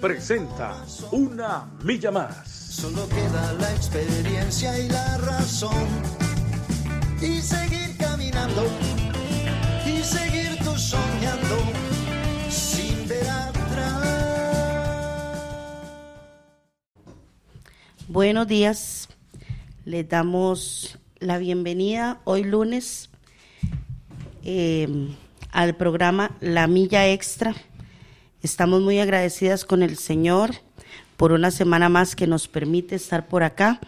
presenta Una Milla Más. Solo queda la experiencia y la razón. Y seguir caminando. Y seguir tú soñando. Sin ver atrás. Buenos días. Les damos la bienvenida hoy lunes eh, al programa La Milla Extra. Estamos muy agradecidas con el Señor por una semana más que nos permite estar por acá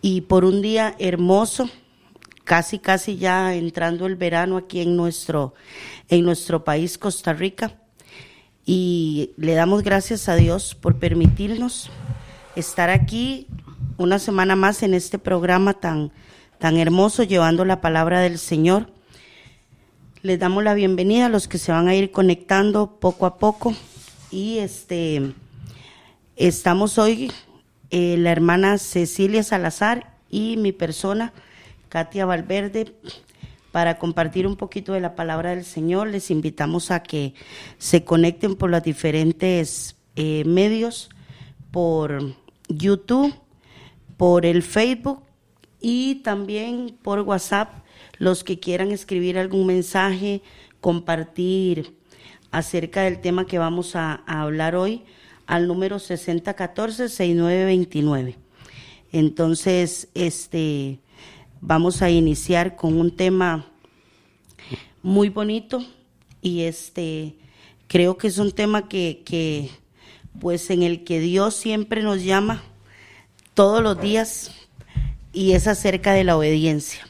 y por un día hermoso, casi casi ya entrando el verano aquí en nuestro en nuestro país Costa Rica y le damos gracias a Dios por permitirnos estar aquí una semana más en este programa tan tan hermoso llevando la palabra del Señor. Les damos la bienvenida a los que se van a ir conectando poco a poco y este estamos hoy eh, la hermana Cecilia Salazar y mi persona Katia Valverde para compartir un poquito de la palabra del Señor. Les invitamos a que se conecten por los diferentes eh, medios, por YouTube, por el Facebook y también por WhatsApp los que quieran escribir algún mensaje, compartir acerca del tema que vamos a, hablar hoy al número 6014-6929. Entonces, este, vamos a iniciar con un tema muy bonito y este, creo que es un tema que, que, pues en el que Dios siempre nos llama todos los días y es acerca de la obediencia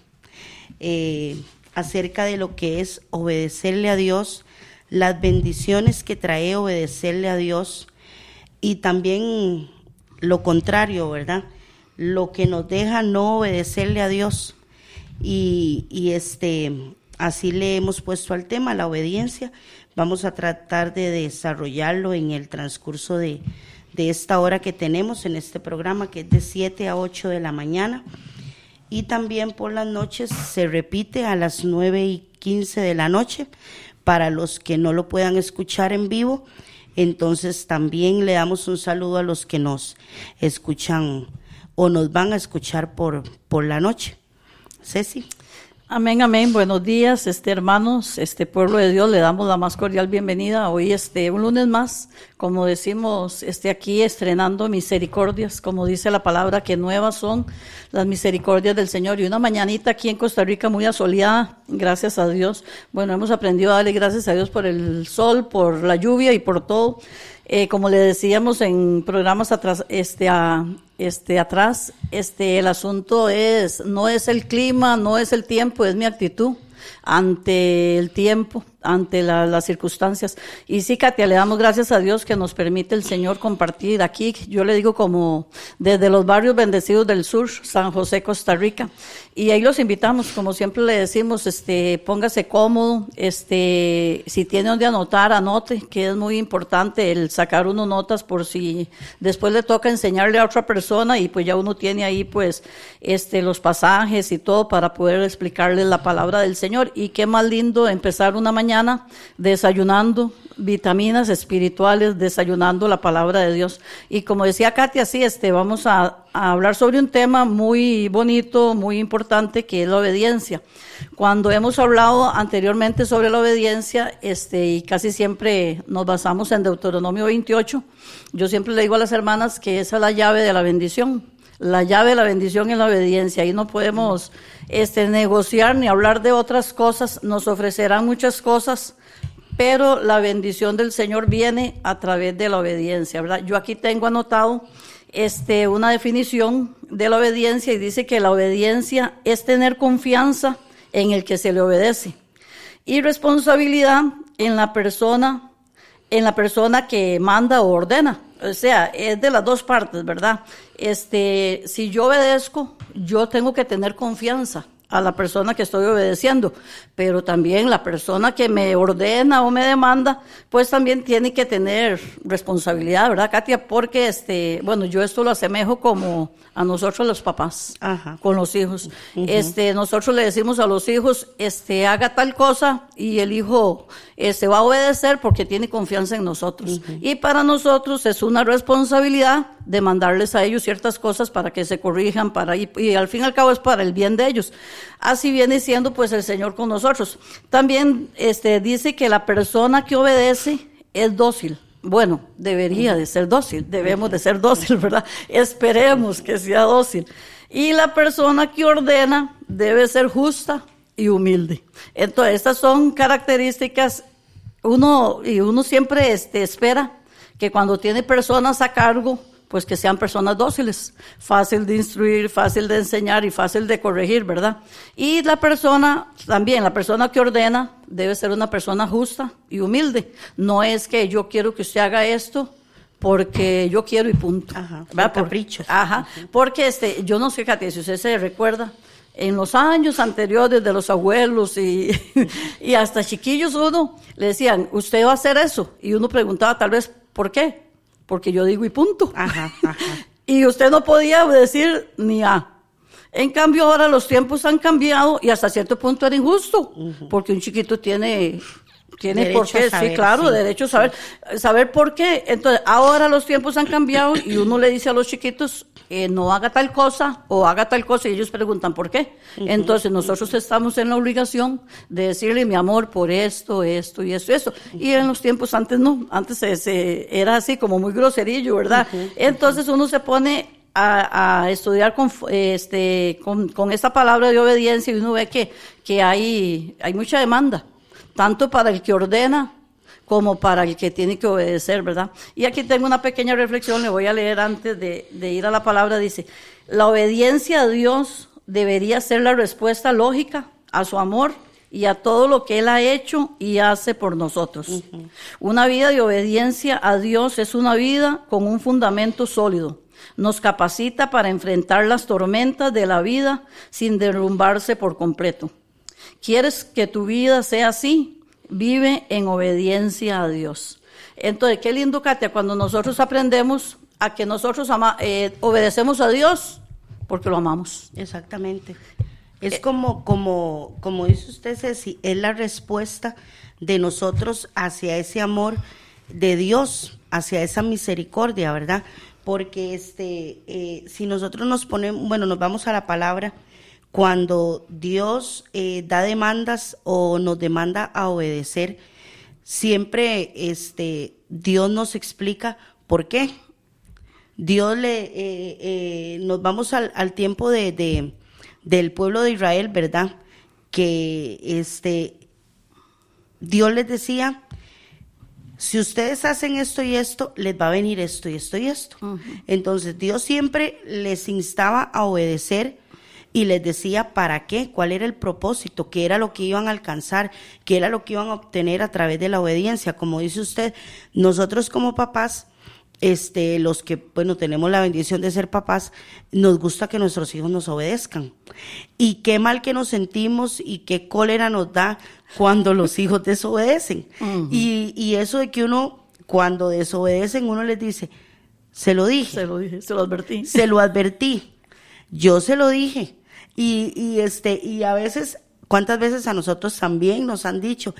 eh, acerca de lo que es obedecerle a Dios, las bendiciones que trae obedecerle a Dios y también lo contrario, ¿verdad? Lo que nos deja no obedecerle a Dios. Y, y este, así le hemos puesto al tema, la obediencia. Vamos a tratar de desarrollarlo en el transcurso de, de esta hora que tenemos en este programa, que es de 7 a 8 de la mañana y también por las noches se repite a las 9 y 15 de la noche para los que no lo puedan escuchar en vivo. Entonces también le damos un saludo a los que nos escuchan o nos van a escuchar por, por la noche. Ceci. Amén, amén. Buenos días, este hermanos, este pueblo de Dios, le damos la más cordial bienvenida. Hoy este un lunes más, como decimos, este aquí estrenando misericordias, como dice la palabra que nuevas son las misericordias del Señor y una mañanita aquí en Costa Rica muy asoleada, gracias a Dios. Bueno, hemos aprendido a darle gracias a Dios por el sol, por la lluvia y por todo. Eh, como le decíamos en programas atrás, este, a, este, atrás, este, el asunto es, no es el clima, no es el tiempo, es mi actitud ante el tiempo, ante la, las circunstancias. Y sí, Katia, le damos gracias a Dios que nos permite el Señor compartir aquí, yo le digo como desde los barrios bendecidos del sur, San José, Costa Rica. Y ahí los invitamos, como siempre le decimos, este, póngase cómodo, este, si tiene donde anotar, anote, que es muy importante el sacar uno notas por si después le toca enseñarle a otra persona y pues ya uno tiene ahí pues este, los pasajes y todo para poder explicarle la palabra del Señor. Y qué más lindo empezar una mañana desayunando vitaminas espirituales, desayunando la palabra de Dios. Y como decía Katia, sí, este, vamos a, a, hablar sobre un tema muy bonito, muy importante, que es la obediencia. Cuando hemos hablado anteriormente sobre la obediencia, este, y casi siempre nos basamos en Deuteronomio 28, yo siempre le digo a las hermanas que esa es la llave de la bendición. La llave de la bendición es la obediencia. Ahí no podemos este, negociar ni hablar de otras cosas. Nos ofrecerán muchas cosas, pero la bendición del Señor viene a través de la obediencia, ¿verdad? Yo aquí tengo anotado este, una definición de la obediencia y dice que la obediencia es tener confianza en el que se le obedece y responsabilidad en la persona, en la persona que manda o ordena. O sea, es de las dos partes, ¿verdad? Este, si yo obedezco, yo tengo que tener confianza a la persona que estoy obedeciendo, pero también la persona que me ordena o me demanda, pues también tiene que tener responsabilidad, ¿verdad, Katia? Porque, este, bueno, yo esto lo asemejo como a nosotros los papás, Ajá. con los hijos. Este, nosotros le decimos a los hijos, este, haga tal cosa y el hijo, este, va a obedecer porque tiene confianza en nosotros. Y para nosotros es una responsabilidad de mandarles a ellos ciertas cosas para que se corrijan, para, y, y al fin y al cabo es para el bien de ellos. Así viene siendo pues el Señor con nosotros. También este, dice que la persona que obedece es dócil. Bueno, debería de ser dócil, debemos de ser dócil, ¿verdad? Esperemos que sea dócil. Y la persona que ordena debe ser justa y humilde. Entonces, estas son características, uno, y uno siempre este, espera que cuando tiene personas a cargo, pues que sean personas dóciles, fácil de instruir, fácil de enseñar y fácil de corregir, ¿verdad? Y la persona, también la persona que ordena, debe ser una persona justa y humilde. No es que yo quiero que usted haga esto porque yo quiero y punto. Ajá, ¿verdad? por caprichos. Ajá, porque este, yo no sé, Katia, si usted se recuerda, en los años anteriores de los abuelos y, y hasta chiquillos uno le decían, usted va a hacer eso. Y uno preguntaba tal vez, ¿por qué? Porque yo digo y punto. Ajá, ajá. Y usted no podía decir ni A. En cambio, ahora los tiempos han cambiado y hasta cierto punto era injusto, porque un chiquito tiene, tiene Derecho por qué, saber, sí, claro, sí. derecho a saber, saber por qué. Entonces, ahora los tiempos han cambiado y uno le dice a los chiquitos, eh, no haga tal cosa o haga tal cosa y ellos preguntan por qué. Entonces, nosotros estamos en la obligación de decirle, mi amor, por esto, esto y esto y esto. Y en los tiempos antes no, antes se, se- era así como muy groserillo, ¿verdad? Entonces, uno se pone a, a estudiar con, este, con, con esta palabra de obediencia y uno ve que, que hay, hay mucha demanda, tanto para el que ordena como para el que tiene que obedecer, ¿verdad? Y aquí tengo una pequeña reflexión, le voy a leer antes de, de ir a la palabra, dice, la obediencia a Dios debería ser la respuesta lógica a su amor y a todo lo que Él ha hecho y hace por nosotros. Una vida de obediencia a Dios es una vida con un fundamento sólido. Nos capacita para enfrentar las tormentas de la vida sin derrumbarse por completo. ¿Quieres que tu vida sea así? Vive en obediencia a Dios. Entonces, qué lindo, Katia, cuando nosotros aprendemos a que nosotros ama- eh, obedecemos a Dios porque lo amamos. Exactamente. Es como, como, como dice usted, Ceci, es la respuesta de nosotros hacia ese amor de Dios, hacia esa misericordia, ¿verdad? Porque este, eh, si nosotros nos ponemos, bueno, nos vamos a la palabra, cuando Dios eh, da demandas o nos demanda a obedecer, siempre este, Dios nos explica por qué. Dios le, eh, eh, nos vamos al, al tiempo de, de- del pueblo de Israel, ¿verdad? Que este, Dios les decía, si ustedes hacen esto y esto, les va a venir esto y esto y esto. Entonces Dios siempre les instaba a obedecer y les decía para qué, cuál era el propósito, qué era lo que iban a alcanzar, qué era lo que iban a obtener a través de la obediencia. Como dice usted, nosotros como papás, este, los que, bueno, tenemos la bendición de ser papás, nos gusta que nuestros hijos nos obedezcan. Y qué mal que nos sentimos y qué cólera nos da cuando los hijos desobedecen. y, y eso de que uno, cuando desobedecen, uno les dice, se lo dije Se lo dije, se lo advertí. se lo advertí. Yo se lo dije. Y, y este, y a veces, ¿cuántas veces a nosotros también nos han dicho?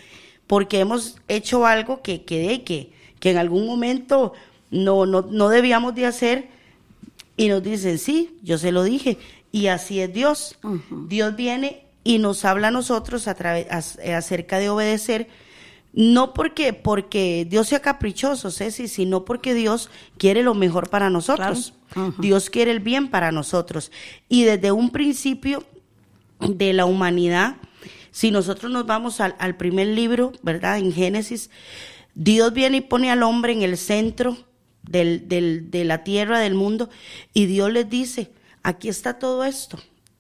Porque hemos hecho algo que, que, que, que en algún momento no, no, no debíamos de hacer y nos dicen, sí, yo se lo dije. Y así es Dios. Dios viene y nos habla a nosotros a acerca de obedecer, no porque, porque Dios sea caprichoso, Ceci, sino porque Dios quiere lo mejor para nosotros. Claro. Dios quiere el bien para nosotros. Y desde un principio de la humanidad, si nosotros nos vamos al, al primer libro, ¿verdad? En Génesis, Dios viene y pone al hombre en el centro del, del- de la tierra, del mundo, y Dios les dice, aquí está todo esto.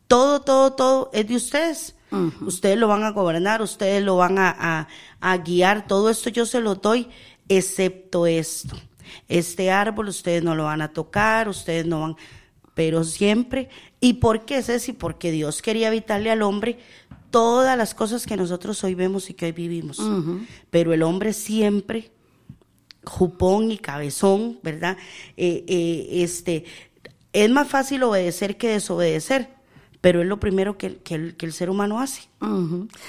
Todo, todo, todo es de ustedes. Ustedes lo van a gobernar, ustedes lo van a, a- a guiar, todo esto yo se lo doy, excepto esto. este árbol ustedes no lo van a tocar, ustedes no van, pero siempre, ¿y por qué Ceci? Porque Dios quería evitarle al hombre todas las cosas que nosotros hoy vemos y que hoy vivimos. Pero el hombre siempre, jupón y cabezón, ¿verdad? Eh, eh, este, es más fácil obedecer que desobedecer pero es lo primero que, que, el, que el, ser humano hace.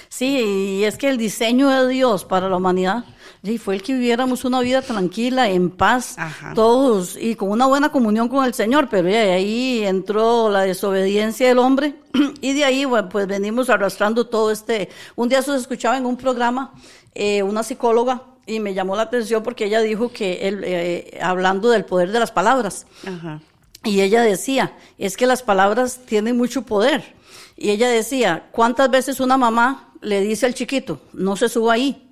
Sí, y es que el diseño de Dios para la humanidad sí, fue el que viviéramos una vida tranquila, en paz, todos, y con una buena comunión con el Señor, pero ahí entró la desobediencia del hombre, y de ahí pues venimos arrastrando todo este... Un día se escuchaba en un programa eh, una psicóloga y me llamó la atención porque ella dijo que, él, eh, hablando del poder de las palabras, Ajá y ella decía, es que las palabras tienen mucho poder. Y ella decía, ¿cuántas veces una mamá le dice al chiquito, no se suba ahí?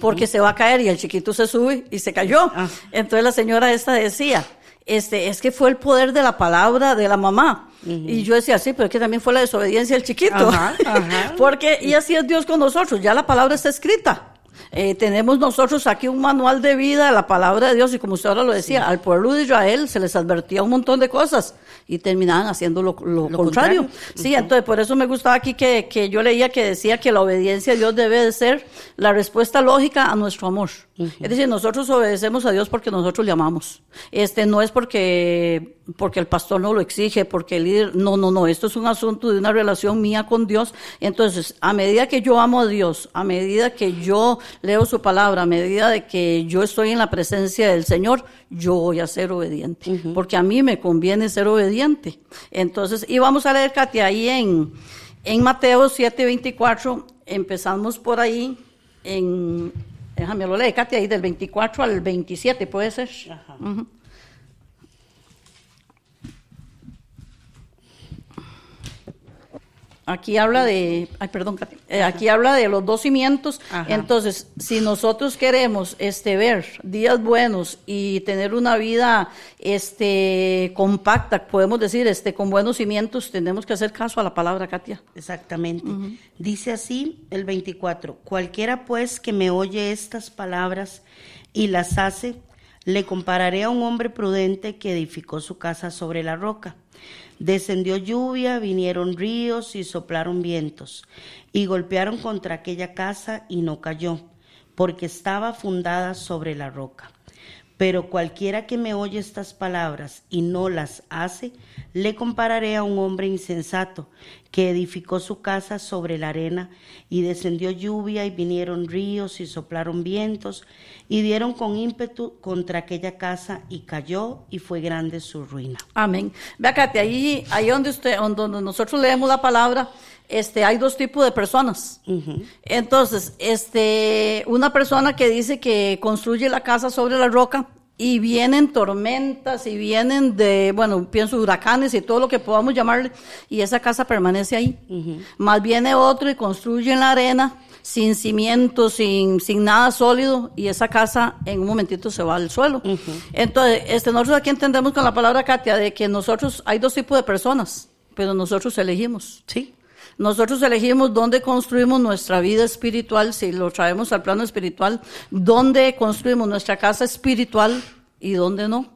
Porque se va a caer y el chiquito se sube y se cayó. Ah. Entonces la señora esta decía, este, es que fue el poder de la palabra de la mamá. Y yo decía, sí, pero es que también fue la desobediencia del chiquito. Porque, y así es Dios con nosotros, ya la palabra está escrita. Eh, tenemos nosotros aquí un manual de vida, la palabra de Dios, y como usted ahora lo decía, al pueblo de Israel se les advertía un montón de cosas y terminaban haciendo lo, contrario. Sí, entonces por eso me gustaba aquí que, que, yo leía que decía que la obediencia a Dios debe de ser la respuesta lógica a nuestro amor. Es decir, nosotros obedecemos a Dios porque nosotros le amamos. Este no es porque, porque el pastor no lo exige, porque el líder, no, no, no, esto es un asunto de una relación mía con Dios. Entonces, a medida que yo amo a Dios, a medida que yo leo su palabra, a medida de que yo estoy en la presencia del Señor, yo voy a ser obediente, porque a mí me conviene ser obediente. Entonces, y vamos a leer, Katia, ahí en, en Mateo 7:24, empezamos por ahí en Déjame lo leer, Katia, ahí del 24 al 27, ¿puede ser? Ajá. Aquí habla de, ay, perdón, eh, aquí habla de los dos cimientos. Entonces, si nosotros queremos este ver días buenos y tener una vida este compacta, podemos decir, este con buenos cimientos, tenemos que hacer caso a la palabra, Katia. Exactamente. Dice así el 24, cualquiera pues que me oye estas palabras y las hace, le compararé a un hombre prudente que edificó su casa sobre la roca. Descendió lluvia, vinieron ríos y soplaron vientos, y golpearon contra aquella casa y no cayó, porque estaba fundada sobre la roca. Pero cualquiera que me oye estas palabras y no las hace, le compararé a un hombre insensato que edificó su casa sobre la arena y descendió lluvia y vinieron ríos y soplaron vientos y dieron con ímpetu contra aquella casa y cayó y fue grande su ruina. Amén. Katia, ahí, ahí donde, usted, donde nosotros leemos la palabra, este, hay dos tipos de personas. Entonces, este, una persona que dice que construye la casa sobre la roca y vienen tormentas y vienen de, bueno, pienso huracanes y todo lo que podamos llamarle, y esa casa permanece ahí. Más viene otro y construye en la arena, sin cimientos, sin, sin nada sólido, y esa casa en un momentito se va al suelo. Entonces, este, nosotros aquí entendemos con la palabra Katia de que nosotros, hay dos tipos de personas, pero nosotros elegimos. Sí. Nosotros elegimos dónde construimos nuestra vida espiritual, si lo traemos al plano espiritual, dónde construimos nuestra casa espiritual y dónde no.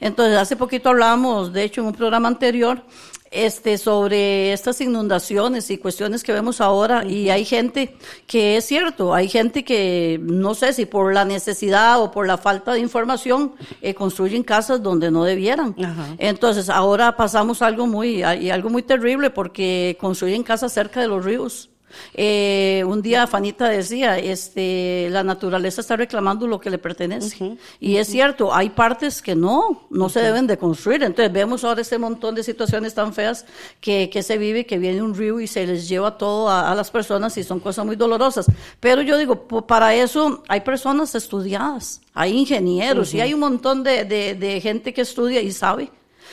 Entonces, hace poquito hablábamos, de hecho, en un programa anterior, este, sobre estas inundaciones y cuestiones que vemos ahora y hay gente que es cierto, hay gente que no sé si por la necesidad o por la falta de información eh, construyen casas donde no debieran. Entonces ahora pasamos algo muy, algo muy terrible porque construyen casas cerca de los ríos. Eh, un día Fanita decía, este, la naturaleza está reclamando lo que le pertenece. y es cierto, hay partes que no, no se deben de construir. Entonces vemos ahora este montón de situaciones tan feas que, que se vive, que viene un río y se les lleva todo a, las personas y son cosas muy dolorosas. Pero yo digo, para eso hay personas estudiadas, hay ingenieros y hay un montón de, de, de gente que estudia y sabe.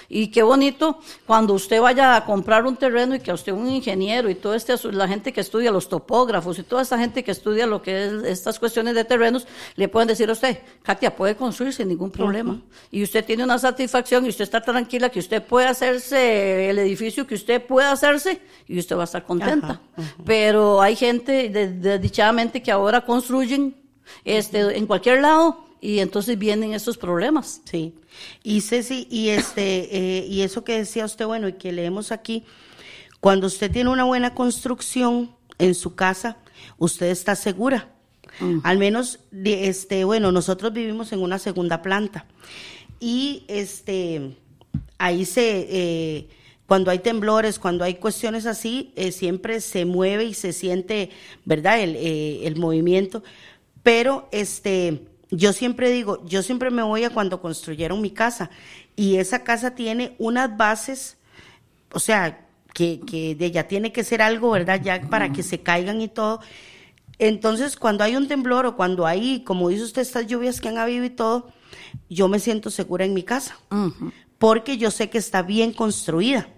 Y qué bonito cuando usted vaya a comprar un terreno y que a usted un ingeniero y toda este, la gente que estudia, los topógrafos y toda esa gente que estudia lo que es estas cuestiones de terrenos, le pueden decir a usted, Katia, puede construir sin ningún problema. Y usted tiene una satisfacción y usted está tranquila que usted puede hacerse el edificio que usted puede hacerse y usted va a estar contenta. Pero hay gente, desdichadamente, que ahora construyen este, en cualquier lado y entonces vienen estos problemas. Sí. Y Ceci, y este, eh, y eso que decía usted, bueno, y que leemos aquí, cuando usted tiene una buena construcción en su casa, usted está segura. Al menos, de, este, bueno, nosotros vivimos en una segunda planta y este, ahí se, eh, cuando hay temblores, cuando hay cuestiones así, eh, siempre se mueve y se siente, ¿verdad? El, eh, el movimiento. Pero este, yo siempre digo, yo siempre me voy a cuando construyeron mi casa y esa casa tiene unas bases, o sea, que, que de ella tiene que ser algo, ¿verdad? Ya para que se caigan y todo. Entonces, cuando hay un temblor o cuando hay, como dice usted, estas lluvias que han habido y todo, yo me siento segura en mi casa. Porque yo sé que está bien construida.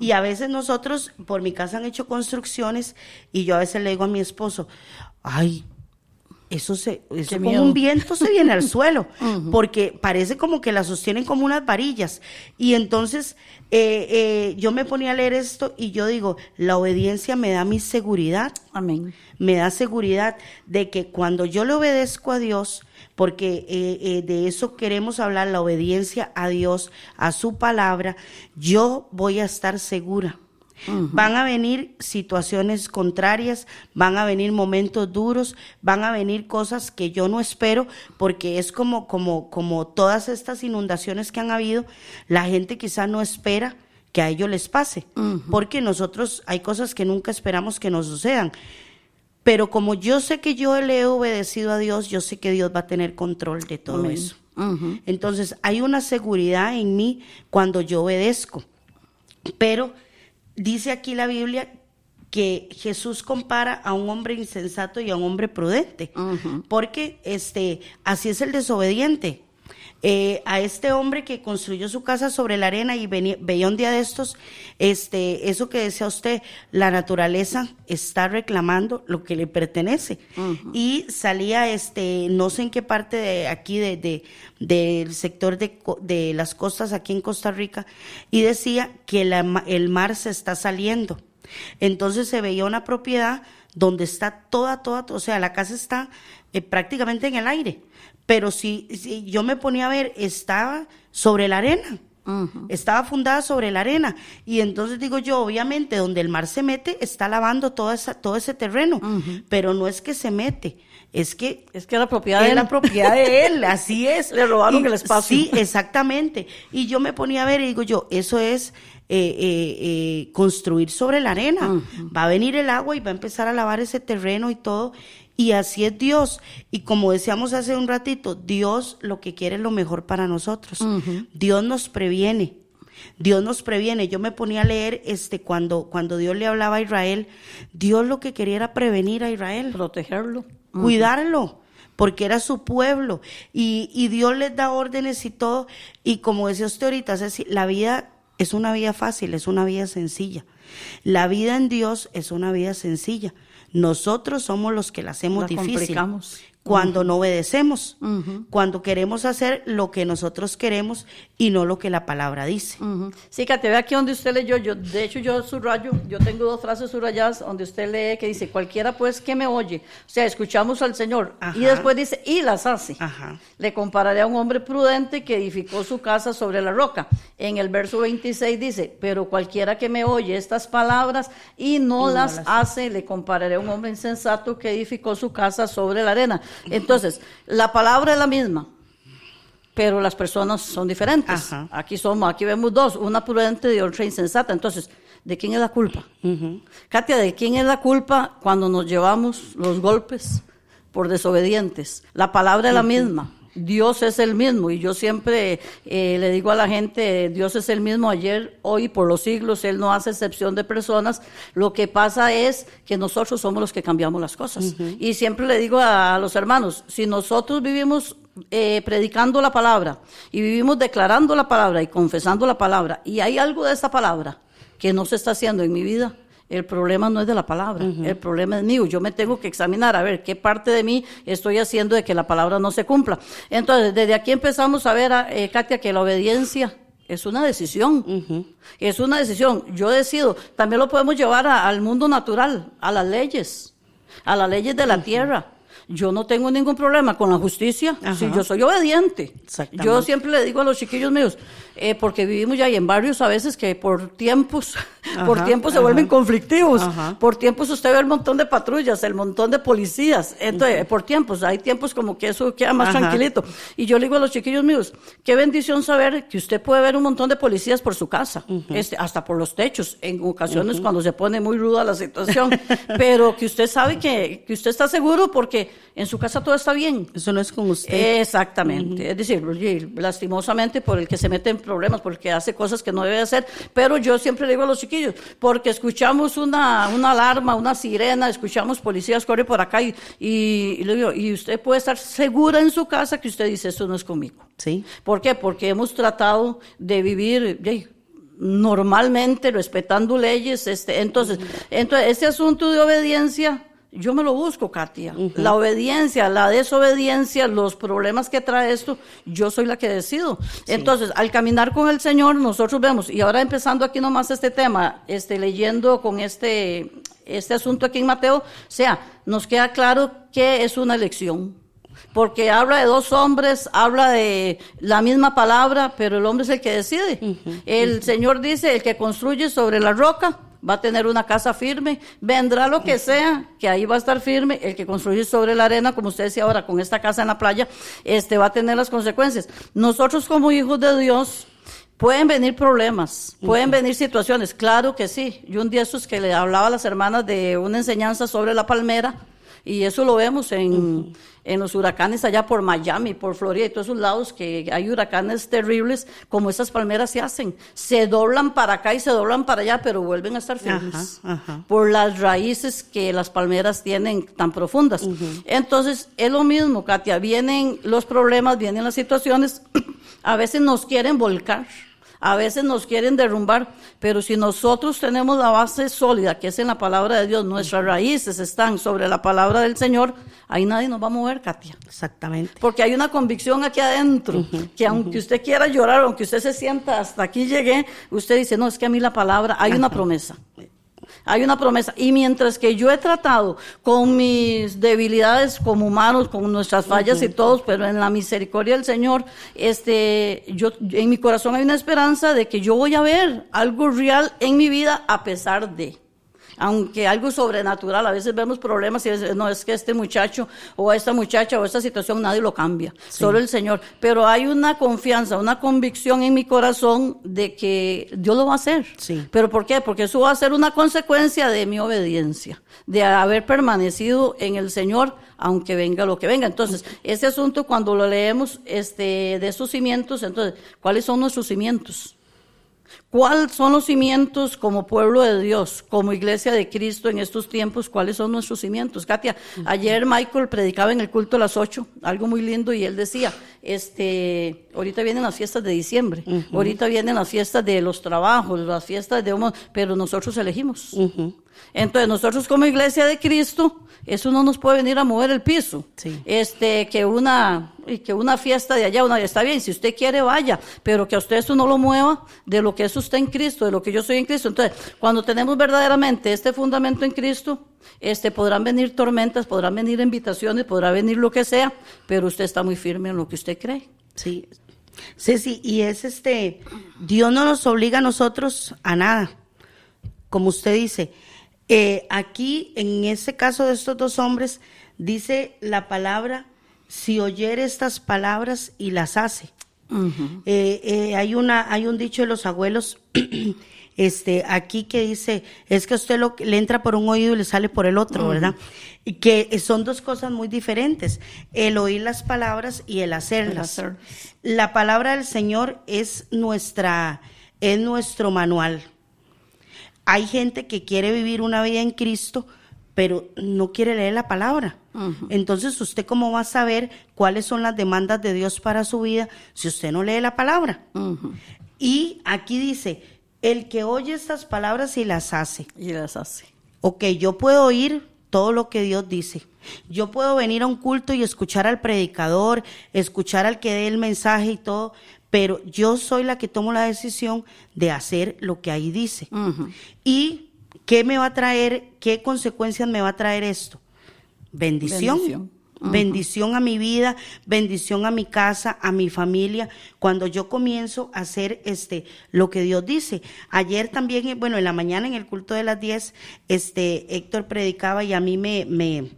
Y a veces nosotros, por mi casa, han hecho construcciones y yo a veces le digo a mi esposo, ay, eso se, eso como miedo. un viento se viene al suelo, porque parece como que la sostienen como unas varillas. Y entonces eh, eh, yo me ponía a leer esto y yo digo, la obediencia me da mi seguridad, Amén. me da seguridad de que cuando yo le obedezco a Dios, porque eh, eh, de eso queremos hablar, la obediencia a Dios, a su palabra, yo voy a estar segura. Van a venir situaciones contrarias, van a venir momentos duros, van a venir cosas que yo no espero, porque es como, como, como todas estas inundaciones que han habido, la gente quizá no espera que a ellos les pase, porque nosotros hay cosas que nunca esperamos que nos sucedan. Pero como yo sé que yo le he obedecido a Dios, yo sé que Dios va a tener control de todo Amén. eso. Entonces hay una seguridad en mí cuando yo obedezco. Pero dice aquí la Biblia que Jesús compara a un hombre insensato y a un hombre prudente, porque este así es el desobediente. Eh, a este hombre que construyó su casa sobre la arena y venía- veía un día de estos, este, eso que decía usted, la naturaleza está reclamando lo que le pertenece. Y salía, este, no sé en qué parte de aquí, de, de- del sector de, de las costas aquí en Costa Rica, y decía que la el mar se está saliendo. Entonces se veía una propiedad donde está toda, toda, o sea, la casa está eh, prácticamente en el aire. Pero si, si yo me ponía a ver, estaba sobre la arena. Estaba fundada sobre la arena. Y entonces digo yo, obviamente, donde el mar se mete, está lavando toda esa, todo ese terreno. Pero no es que se mete, es que Es que la propiedad es de la él. propiedad de él, así es. Le robaron Y- el espacio. Sí, exactamente. Y yo me ponía a ver y digo yo, eso es eh, eh, eh, construir sobre la arena. Va a venir el agua y va a empezar a lavar ese terreno y todo. Y así es Dios. Y como decíamos hace un ratito, Dios lo que quiere es lo mejor para nosotros. Dios nos previene. Dios nos previene. Yo me ponía a leer este cuando cuando Dios le hablaba a Israel, Dios lo que quería era prevenir a Israel Protegerlo. cuidarlo, porque era su pueblo. Y, y Dios les da órdenes y todo. Y como decía usted ahorita, Ceci, la vida es una vida fácil, es una vida sencilla. La vida en Dios es una vida sencilla. Nosotros somos los que la hacemos La difícil. complicamos. Cuando no obedecemos, cuando queremos hacer lo que nosotros queremos y no lo que la palabra dice. Ujú. Sí, Katia, ve aquí donde usted leyó, yo, de hecho yo subrayo, yo tengo dos frases subrayadas donde usted lee que dice, cualquiera pues que me oye, o sea, escuchamos al Señor, Ajá. y después dice, y las hace. Ajá. Le compararé a un hombre prudente que edificó su casa sobre la roca. En el verso 26 dice, pero cualquiera que me oye estas palabras y no, no las, las hace, le compararé a un hombre insensato que edificó su casa sobre la arena. Entonces, la palabra es la misma, pero las personas son diferentes. Ajá. Aquí somos, aquí vemos dos, una prudente y otra insensata. Entonces, ¿de quién es la culpa? Katia, ¿de quién es la culpa cuando nos llevamos los golpes por desobedientes? La palabra es la misma. Dios es el mismo y yo siempre eh, le digo a la gente, Dios es el mismo ayer, hoy por los siglos, Él no hace excepción de personas. Lo que pasa es que nosotros somos los que cambiamos las cosas. Y siempre le digo a, los hermanos, si nosotros vivimos eh, predicando la palabra y vivimos declarando la palabra y confesando la palabra y hay algo de esta palabra que no se está haciendo en mi vida, el problema no es de la palabra, el problema es mío. Yo me tengo que examinar a ver qué parte de mí estoy haciendo de que la palabra no se cumpla. Entonces, desde aquí empezamos a ver, a, eh, Katia, que la obediencia es una decisión. Es una decisión. Yo decido. También lo podemos llevar a- al mundo natural, a las leyes, a las leyes de la tierra. Yo no tengo ningún problema con la justicia Ajá. si yo soy obediente. Yo siempre le digo a los chiquillos míos, eh, porque vivimos ya y en barrios a veces que por tiempos, por tiempos se vuelven conflictivos. Por tiempos usted ve el montón de patrullas, el montón de policías. Entonces, por tiempos, hay tiempos como que eso queda más tranquilito. Y yo le digo a los chiquillos míos, qué bendición saber que usted puede ver un montón de policías por su casa, este, hasta por los techos, en ocasiones cuando se pone muy ruda la situación, pero que usted sabe que, que usted está seguro porque en su casa todo está bien. Eso no es con usted. Exactamente. Es decir, lastimosamente por el que se mete en problemas, porque hace cosas que no debe hacer, pero yo siempre le digo a los chiquillos, porque escuchamos una, una alarma, una sirena, escuchamos policías corre por acá y, y, y le digo, y usted puede estar segura en su casa que usted dice, esto no es conmigo. sí. ¿Por qué? Porque hemos tratado de vivir normalmente, respetando leyes. Este, entonces, entonces, este asunto de obediencia, yo me lo busco, Katia. La obediencia, la desobediencia, los problemas que trae esto, yo soy la que decido. Entonces, al caminar con el Señor, nosotros vemos, y ahora empezando aquí nomás este tema, este, leyendo con este, este asunto aquí en Mateo, o sea, nos queda claro que es una elección porque habla de dos hombres, habla de la misma palabra, pero el hombre es el que decide. El Señor dice, el que construye sobre la roca va a tener una casa firme, vendrá lo que sea, que ahí va a estar firme, el que construye sobre la arena, como usted decía ahora, con esta casa en la playa, este va a tener las consecuencias. Nosotros como hijos de Dios, Pueden venir problemas, pueden venir situaciones, claro que sí. Yo un día estos que le hablaba a las hermanas de una enseñanza sobre la palmera, y eso lo vemos en, en los huracanes allá por Miami, por Florida y todos esos lados que hay huracanes terribles, como esas palmeras se hacen. Se doblan para acá y se doblan para allá, pero vuelven a estar firmes. Ajá, ajá. Por las raíces que las palmeras tienen tan profundas. Entonces, es lo mismo, Katia. Vienen los problemas, vienen las situaciones. a veces nos quieren volcar. A veces nos quieren derrumbar, pero si nosotros tenemos la base sólida, que es en la palabra de Dios, nuestras raíces están sobre la palabra del Señor, ahí nadie nos va a mover, Katia. Exactamente. Porque hay una convicción aquí adentro, que aunque usted quiera llorar, aunque usted se sienta hasta aquí llegué, usted dice, no, es que a mí la palabra, hay una promesa. Hay una promesa. Y mientras que yo he tratado con mis debilidades como humanos, con nuestras fallas y todos, pero en la misericordia del Señor, este, yo, en mi corazón hay una esperanza de que yo voy a ver algo real en mi vida a pesar de aunque algo sobrenatural, a veces vemos problemas y es- no es que este muchacho o esta muchacha o esta situación nadie lo cambia, solo el Señor. Pero hay una confianza, una convicción en mi corazón de que Dios lo va a hacer. Sí. ¿Pero por qué? Porque eso va a ser una consecuencia de mi obediencia, de haber permanecido en el Señor, aunque venga lo que venga. Entonces, ese asunto cuando lo leemos este, de esos cimientos, entonces, ¿cuáles son nuestros cimientos? ¿Cuáles son los cimientos como pueblo de Dios, como iglesia de Cristo en estos tiempos? ¿Cuáles son nuestros cimientos? Katia, ayer Michael predicaba en el culto a las 8, algo muy lindo, y él decía, este, ahorita vienen las fiestas de diciembre, ahorita vienen las fiestas de los trabajos, las fiestas de un pero nosotros elegimos. Entonces, nosotros como iglesia de Cristo, eso no nos puede venir a mover el piso. Sí. Este, que una, que una fiesta de allá, una, está bien, si usted quiere, vaya, pero que a usted eso no lo mueva de lo que es usted en Cristo, de lo que yo soy en Cristo. Entonces, cuando tenemos verdaderamente este fundamento en Cristo, este, podrán venir tormentas, podrán venir invitaciones, podrá venir lo que sea, pero usted está muy firme en lo que usted cree. Sí. Sí, y es este, Dios no nos obliga a nosotros a nada. Como usted dice, eh, aquí en ese caso de estos dos hombres, dice la palabra, si oyere estas palabras y las hace. Eh, eh, hay una, hay un dicho de los abuelos, este, aquí que dice, es que usted lo, le entra por un oído y le sale por el otro, ¿verdad? Y que son dos cosas muy diferentes, el oír las palabras y el hacerlas. hacerlas. La palabra del Señor es nuestra, es nuestro manual. Hay gente que quiere vivir una vida en Cristo, pero no quiere leer la palabra. Entonces, ¿usted cómo va a saber cuáles son las demandas de Dios para su vida si usted no lee la palabra? Y aquí dice, el que oye estas palabras y las hace. Y las hace. Ok, yo puedo oír todo lo que Dios dice. Yo puedo venir a un culto y escuchar al predicador, escuchar al que dé el mensaje y todo, pero yo soy la que tomo la decisión de hacer lo que ahí dice. ¿Y qué me va a traer, qué consecuencias me va a traer esto? Bendición. Bendición. bendición a mi vida, bendición a mi casa, a mi familia, cuando yo comienzo a hacer este lo que Dios dice. Ayer también, eh, bueno, en la mañana en el culto de las 10, este Héctor predicaba y a mí me me,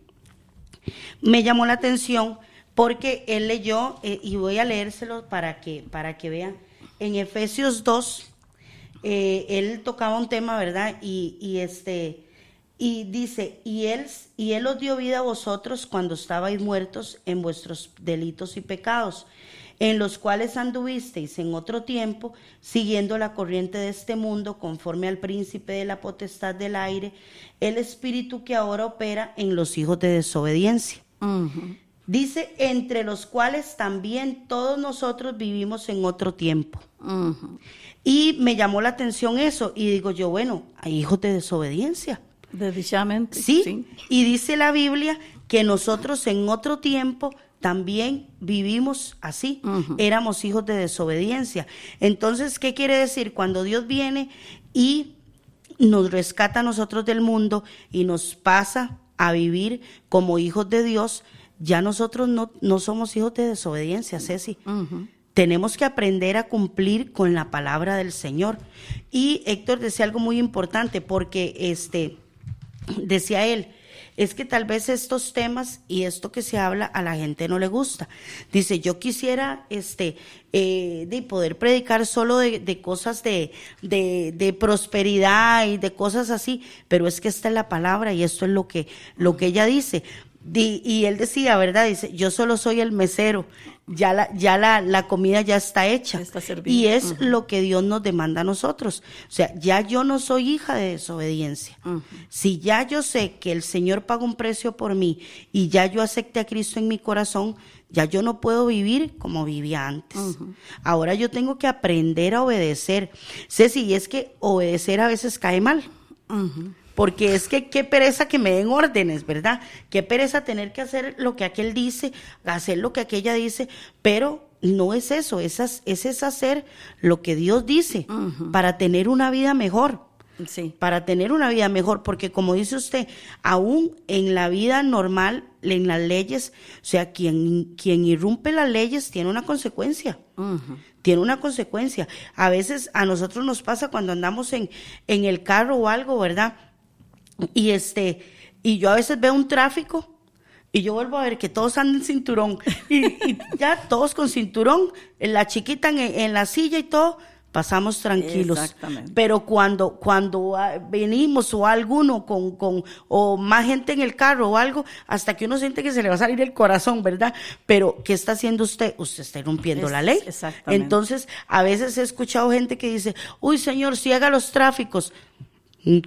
me llamó la atención porque él leyó eh, y voy a leérselo para que para que vean en Efesios 2 eh, él tocaba un tema, ¿verdad? Y, y este y dice, y él, y él os dio vida a vosotros cuando estabais muertos en vuestros delitos y pecados, en los cuales anduvisteis en otro tiempo, siguiendo la corriente de este mundo, conforme al príncipe de la potestad del aire, el espíritu que ahora opera en los hijos de desobediencia. Dice, entre los cuales también todos nosotros vivimos en otro tiempo. Y me llamó la atención eso, y digo yo, bueno, hay hijos de desobediencia. Desdichadamente. ¿Sí? Y dice la Biblia que nosotros en otro tiempo también vivimos así, éramos hijos de desobediencia. Entonces, ¿qué quiere decir? Cuando Dios viene y nos rescata a nosotros del mundo y nos pasa a vivir como hijos de Dios, ya nosotros no, no somos hijos de desobediencia, Ceci. Tenemos que aprender a cumplir con la palabra del Señor. Y Héctor decía algo muy importante, porque este decía él, es que tal vez estos temas y esto que se habla a la gente no le gusta. Dice, yo quisiera este eh, de poder predicar solo de, cosas de, de, prosperidad y de cosas así, pero es que esta es la palabra y esto es lo que, lo que ella dice. Y él decía, ¿verdad? Dice, yo solo soy el mesero, ya la, ya la, la comida ya está hecha. y es lo que Dios nos demanda a nosotros. O sea, ya yo no soy hija de desobediencia. Si ya yo sé que el Señor paga un precio por mí y ya yo acepté a Cristo en mi corazón, ya yo no puedo vivir como vivía antes. Ahora yo tengo que aprender a obedecer. Ceci, y es que obedecer a veces cae mal porque es que qué pereza que me den órdenes, ¿verdad? Qué pereza tener que hacer lo que aquel dice, hacer lo que aquella dice, pero no es eso, es, es, hacer lo que Dios dice para tener una vida mejor. Sí. Para tener una vida mejor, porque como dice usted, aún en la vida normal, en las leyes, o sea, quien, quien irrumpe las leyes tiene una consecuencia. Tiene una consecuencia. A veces a nosotros nos pasa cuando andamos en, en el carro o algo, ¿verdad? Y este, y yo a veces veo un tráfico y yo vuelvo a ver que todos andan en cinturón y, ya todos con cinturón, la chiquita en, la silla y todo, pasamos tranquilos. Exactamente. Pero cuando, cuando venimos o alguno con, con, o más gente en el carro o algo, hasta que uno siente que se le va a salir el corazón, ¿verdad? Pero, ¿qué está haciendo usted? Usted está rompiendo la ley. Exactamente. Entonces, a veces he escuchado gente que dice, uy, señor, si haga los tráficos.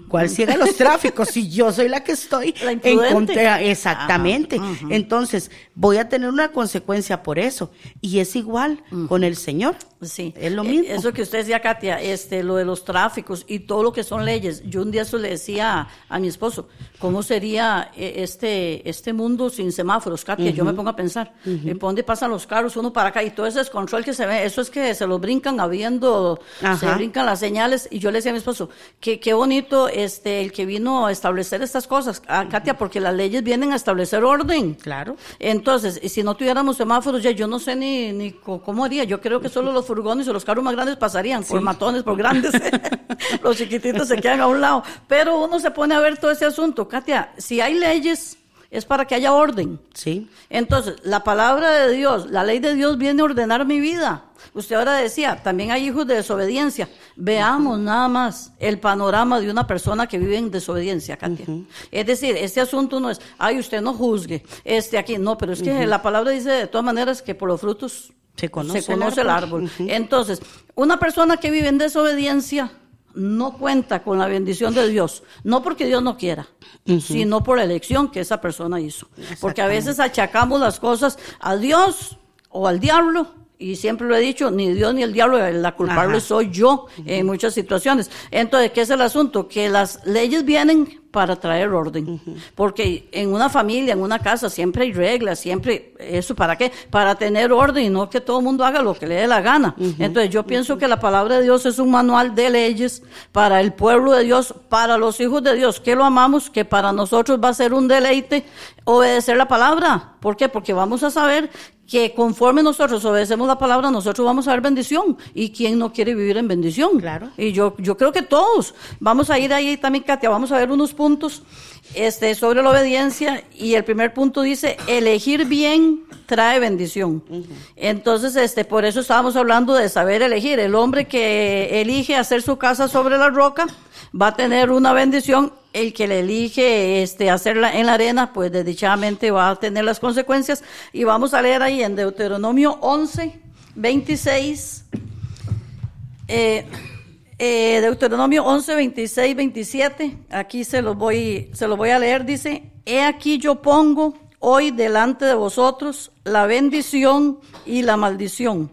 ¿Cuál ciega los tráficos? si yo soy la que estoy en contra. Exactamente. Entonces, voy a tener una consecuencia por eso. Y es igual con el Señor. Sí. Es lo mismo. Eso que usted decía, Katia, este, lo de los tráficos y todo lo que son leyes. Yo un día eso le decía a, mi esposo, ¿cómo sería eh, este, este mundo sin semáforos, Katia? Yo me pongo a pensar, ¿por dónde pasan los carros uno para acá? Y todo ese descontrol que se ve, eso es que se los brincan habiendo, se brincan las señales. Y yo le decía a mi esposo, qué, qué bonito este, el que vino a establecer estas cosas, ah, Katia, porque las leyes vienen a establecer orden. Claro. Entonces, si no tuviéramos semáforos, ya yo no sé ni, ni cómo haría. Yo creo que solo los furgones o los carros más grandes pasarían, por matones, por grandes. los chiquititos se quedan a un lado. Pero uno se pone a ver todo ese asunto. Katia, si hay leyes, es para que haya orden. Sí. Entonces, la palabra de Dios, la ley de Dios viene a ordenar mi vida. Usted ahora decía, también hay hijos de desobediencia. Veamos nada más el panorama de una persona que vive en desobediencia, Katia. Es decir, este asunto no es, ay, usted no juzgue, este aquí, no, pero es que la palabra dice de todas maneras que por los frutos se conoce, el árbol. Entonces, una persona que vive en desobediencia no cuenta con la bendición de Dios, no porque Dios no quiera, sino por la elección que esa persona hizo. Porque a veces achacamos las cosas a Dios o al diablo y siempre lo he dicho, ni Dios ni el diablo, la culpable Ajá. soy yo en muchas situaciones. Entonces, ¿qué es el asunto? Que las leyes vienen para traer orden, porque en una familia, en una casa, siempre hay reglas, siempre, ¿eso para qué? Para tener orden y no que todo el mundo haga lo que le dé la gana. Entonces, yo pienso que la palabra de Dios es un manual de leyes para el pueblo de Dios, para los hijos de Dios, que lo amamos, que para nosotros va a ser un deleite obedecer la palabra. ¿Por qué? Porque vamos a saber que conforme nosotros obedecemos la palabra, nosotros vamos a ver bendición. ¿Y quién no quiere vivir en bendición? Claro. Y yo, yo creo que todos. Vamos a ir ahí también, Katia, vamos a ver unos puntos este, sobre la obediencia. Y el primer punto dice, elegir bien trae bendición. Entonces, este, por eso estábamos hablando de saber elegir. El hombre que elige hacer su casa sobre la roca va a tener una bendición. El que le elige este, hacerla en la arena, pues desdichadamente va a tener las consecuencias. Y vamos a leer ahí en Deuteronomio 11, 26. Eh, eh, Deuteronomio 11, 26, 27. Aquí se los voy, se los voy a leer. Dice, he aquí yo pongo hoy delante de vosotros la bendición y la maldición.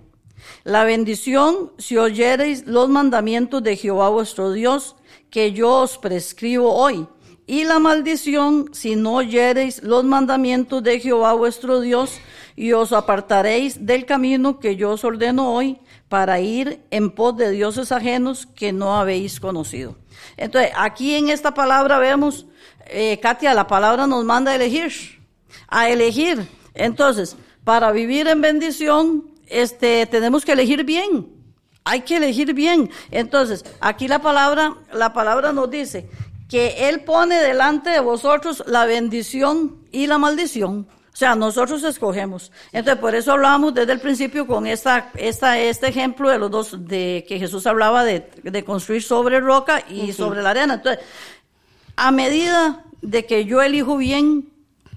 La bendición si oyereis los mandamientos de Jehová vuestro Dios que yo os prescribo hoy. Y la maldición si no oyereis los mandamientos de Jehová vuestro Dios y os apartaréis del camino que yo os ordeno hoy para ir en pos de dioses ajenos que no habéis conocido. Entonces, aquí en esta palabra vemos, eh, Katia, la palabra nos manda a elegir, a elegir. Entonces, para vivir en bendición, este, tenemos que elegir bien. Hay que elegir bien. Entonces, aquí la palabra, la palabra nos dice que Él pone delante de vosotros la bendición y la maldición. O sea, nosotros escogemos. Entonces, por eso hablamos desde el principio con esta, esta, este ejemplo de los dos, de que Jesús hablaba de, de construir sobre roca y sobre la arena. Entonces, a medida de que yo elijo bien,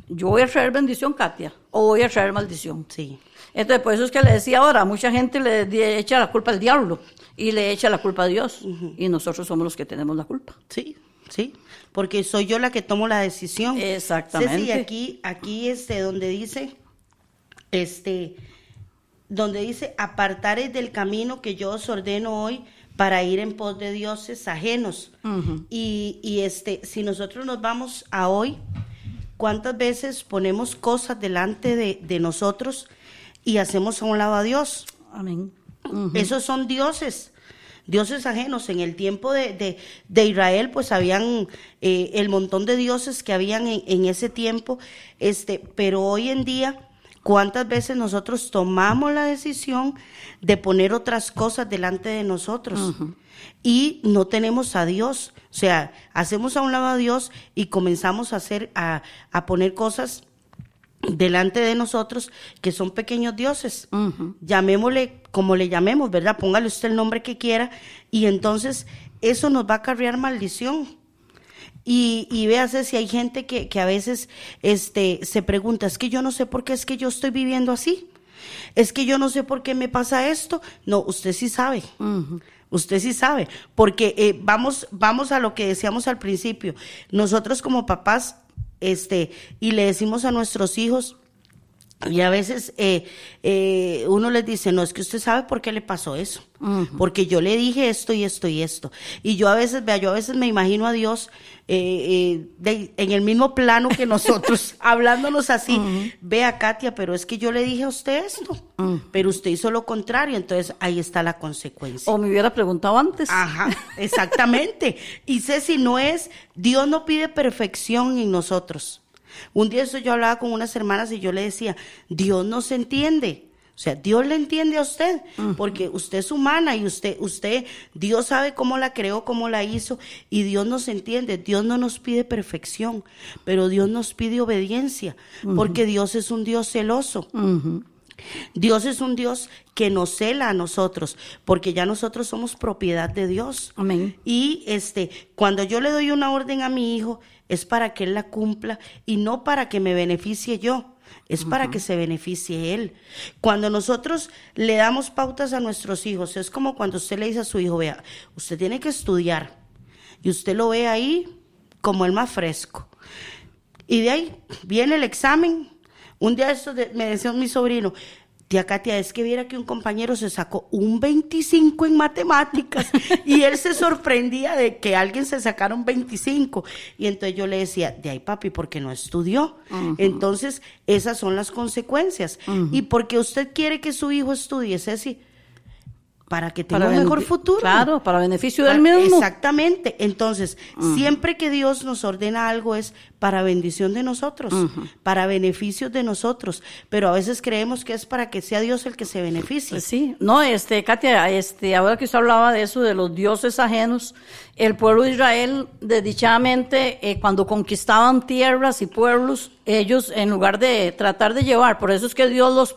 yo voy a traer bendición, Katia, o voy a traer maldición. Sí. Entonces, por eso es que le decía ahora, mucha gente le echa la culpa al diablo y le echa la culpa a Dios. Y nosotros somos los que tenemos la culpa. Sí, sí, porque soy yo la que tomo la decisión. Exactamente. Ceci, aquí, aquí este, donde dice, este, donde dice, apartares del camino que yo os ordeno hoy para ir en pos de dioses ajenos. y, y este, si nosotros nos vamos a hoy, ¿cuántas veces ponemos cosas delante de, de nosotros y hacemos a un lado a Dios? Amén. Esos son dioses, dioses ajenos. En el tiempo de, de- de Israel, pues habían eh, el montón de dioses que habían en, en ese tiempo, este, pero hoy en día, ¿cuántas veces nosotros tomamos la decisión de poner otras cosas delante de nosotros? Y no tenemos a Dios. O sea, hacemos a un lado a Dios y comenzamos a hacer, a, a poner cosas delante de nosotros que son pequeños dioses. Llamémosle como le llamemos, ¿verdad? Póngale usted el nombre que quiera y entonces eso nos va a acarrear maldición. Y, y véase si hay gente que, que a veces este, se pregunta, es que yo no sé por qué es que yo estoy viviendo así. Es que yo no sé por qué me pasa esto. No, usted sí sabe. Usted sí sabe. Porque eh, vamos, vamos a lo que decíamos al principio. Nosotros como papás, este, y le decimos a nuestros hijos, y a veces eh, eh, uno les dice, no, es que usted sabe por qué le pasó eso. Porque yo le dije esto y esto y esto. Y yo a veces, vea, yo a veces me imagino a Dios eh, eh, de- en el mismo plano que nosotros, hablándonos así. Vea, Katia, pero es que yo le dije a usted esto. Pero usted hizo lo contrario. Entonces ahí está la consecuencia. O me hubiera preguntado antes. Ajá, exactamente. Y sé si no es, Dios no pide perfección en nosotros. Un día eso yo hablaba con unas hermanas y yo le decía, Dios no se entiende. O sea, Dios le entiende a usted, porque usted es humana y usted, usted, Dios sabe cómo la creó, cómo la hizo, y Dios nos entiende. Dios no nos pide perfección, pero Dios nos pide obediencia, porque Dios es un Dios celoso. Dios es un Dios que nos cela a nosotros, porque ya nosotros somos propiedad de Dios. Amén. Y este, cuando yo le doy una orden a mi hijo, es para que él la cumpla y no para que me beneficie yo. Es para que se beneficie él. Cuando nosotros le damos pautas a nuestros hijos, es como cuando usted le dice a su hijo, vea, usted tiene que estudiar. Y usted lo ve ahí como el más fresco. Y de ahí viene el examen. Un día esto me decía mi sobrino, Tía Katia, es que viera que un compañero se sacó un 25 en matemáticas y él se sorprendía de que alguien se sacara un 25. Y entonces yo le decía, de ahí papi, porque no estudió. Entonces, esas son las consecuencias. Y porque usted quiere que su hijo estudie, Ceci, para que tenga un mejor futuro. Claro, para beneficio del Para- mismo. Exactamente. Entonces, siempre que Dios nos ordena algo es para bendición de nosotros, para beneficio de nosotros. Pero a veces creemos que es para que sea Dios el que se beneficie. Pues sí, no, este, Katia, este, ahora que usted hablaba de eso, de los dioses ajenos, el pueblo de Israel, desdichadamente, eh, cuando conquistaban tierras y pueblos, ellos, en lugar de tratar de llevar, por eso es que Dios los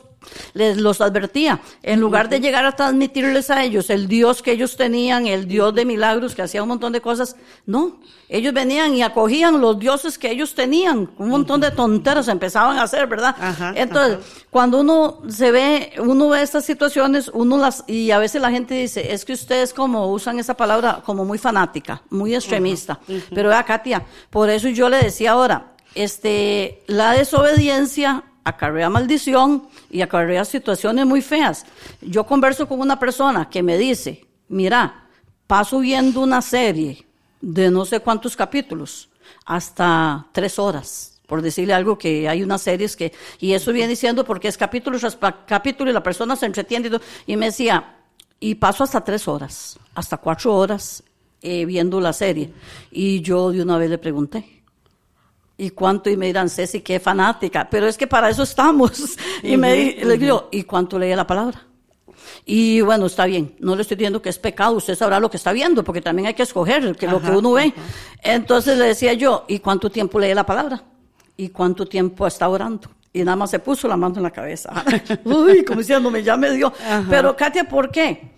les los advertía, en lugar de llegar a transmitirles a ellos el Dios que ellos tenían, el Dios de milagros que hacía un montón de cosas, no, ellos venían y acogían los dioses que ellos tenían, un montón de tonteras empezaban a hacer, ¿verdad? Ajá, Entonces, cuando uno se ve, uno ve estas situaciones, uno las, y a veces la gente dice, es que ustedes como usan esa palabra como muy fanática, muy extremista. Pero vea, Katia, por eso yo le decía ahora, este, la desobediencia acarrea maldición y acarrea situaciones muy feas. Yo converso con una persona que me dice, mira, paso viendo una serie de no sé cuántos capítulos, hasta tres horas por decirle algo que hay unas series que, y eso viene diciendo porque es capítulo tras capítulo y la persona se entretiene y, y me decía, y paso hasta tres horas, hasta cuatro horas eh, viendo la serie. Y yo de una vez le pregunté, ¿y cuánto? Y me dirán, Ceci, qué fanática, pero es que para eso estamos. Y me di- le digo, ¿y cuánto lee la palabra? Y bueno, está bien, no le estoy diciendo que es pecado, usted sabrá lo que está viendo, porque también hay que escoger que lo que Ajá, uno ve. Entonces le decía yo, ¿y cuánto tiempo lee la palabra? ¿Y cuánto tiempo está orando? Y nada más se puso la mano en la cabeza. Uy, como diciéndome, ya me dio. Pero Katia, ¿por qué?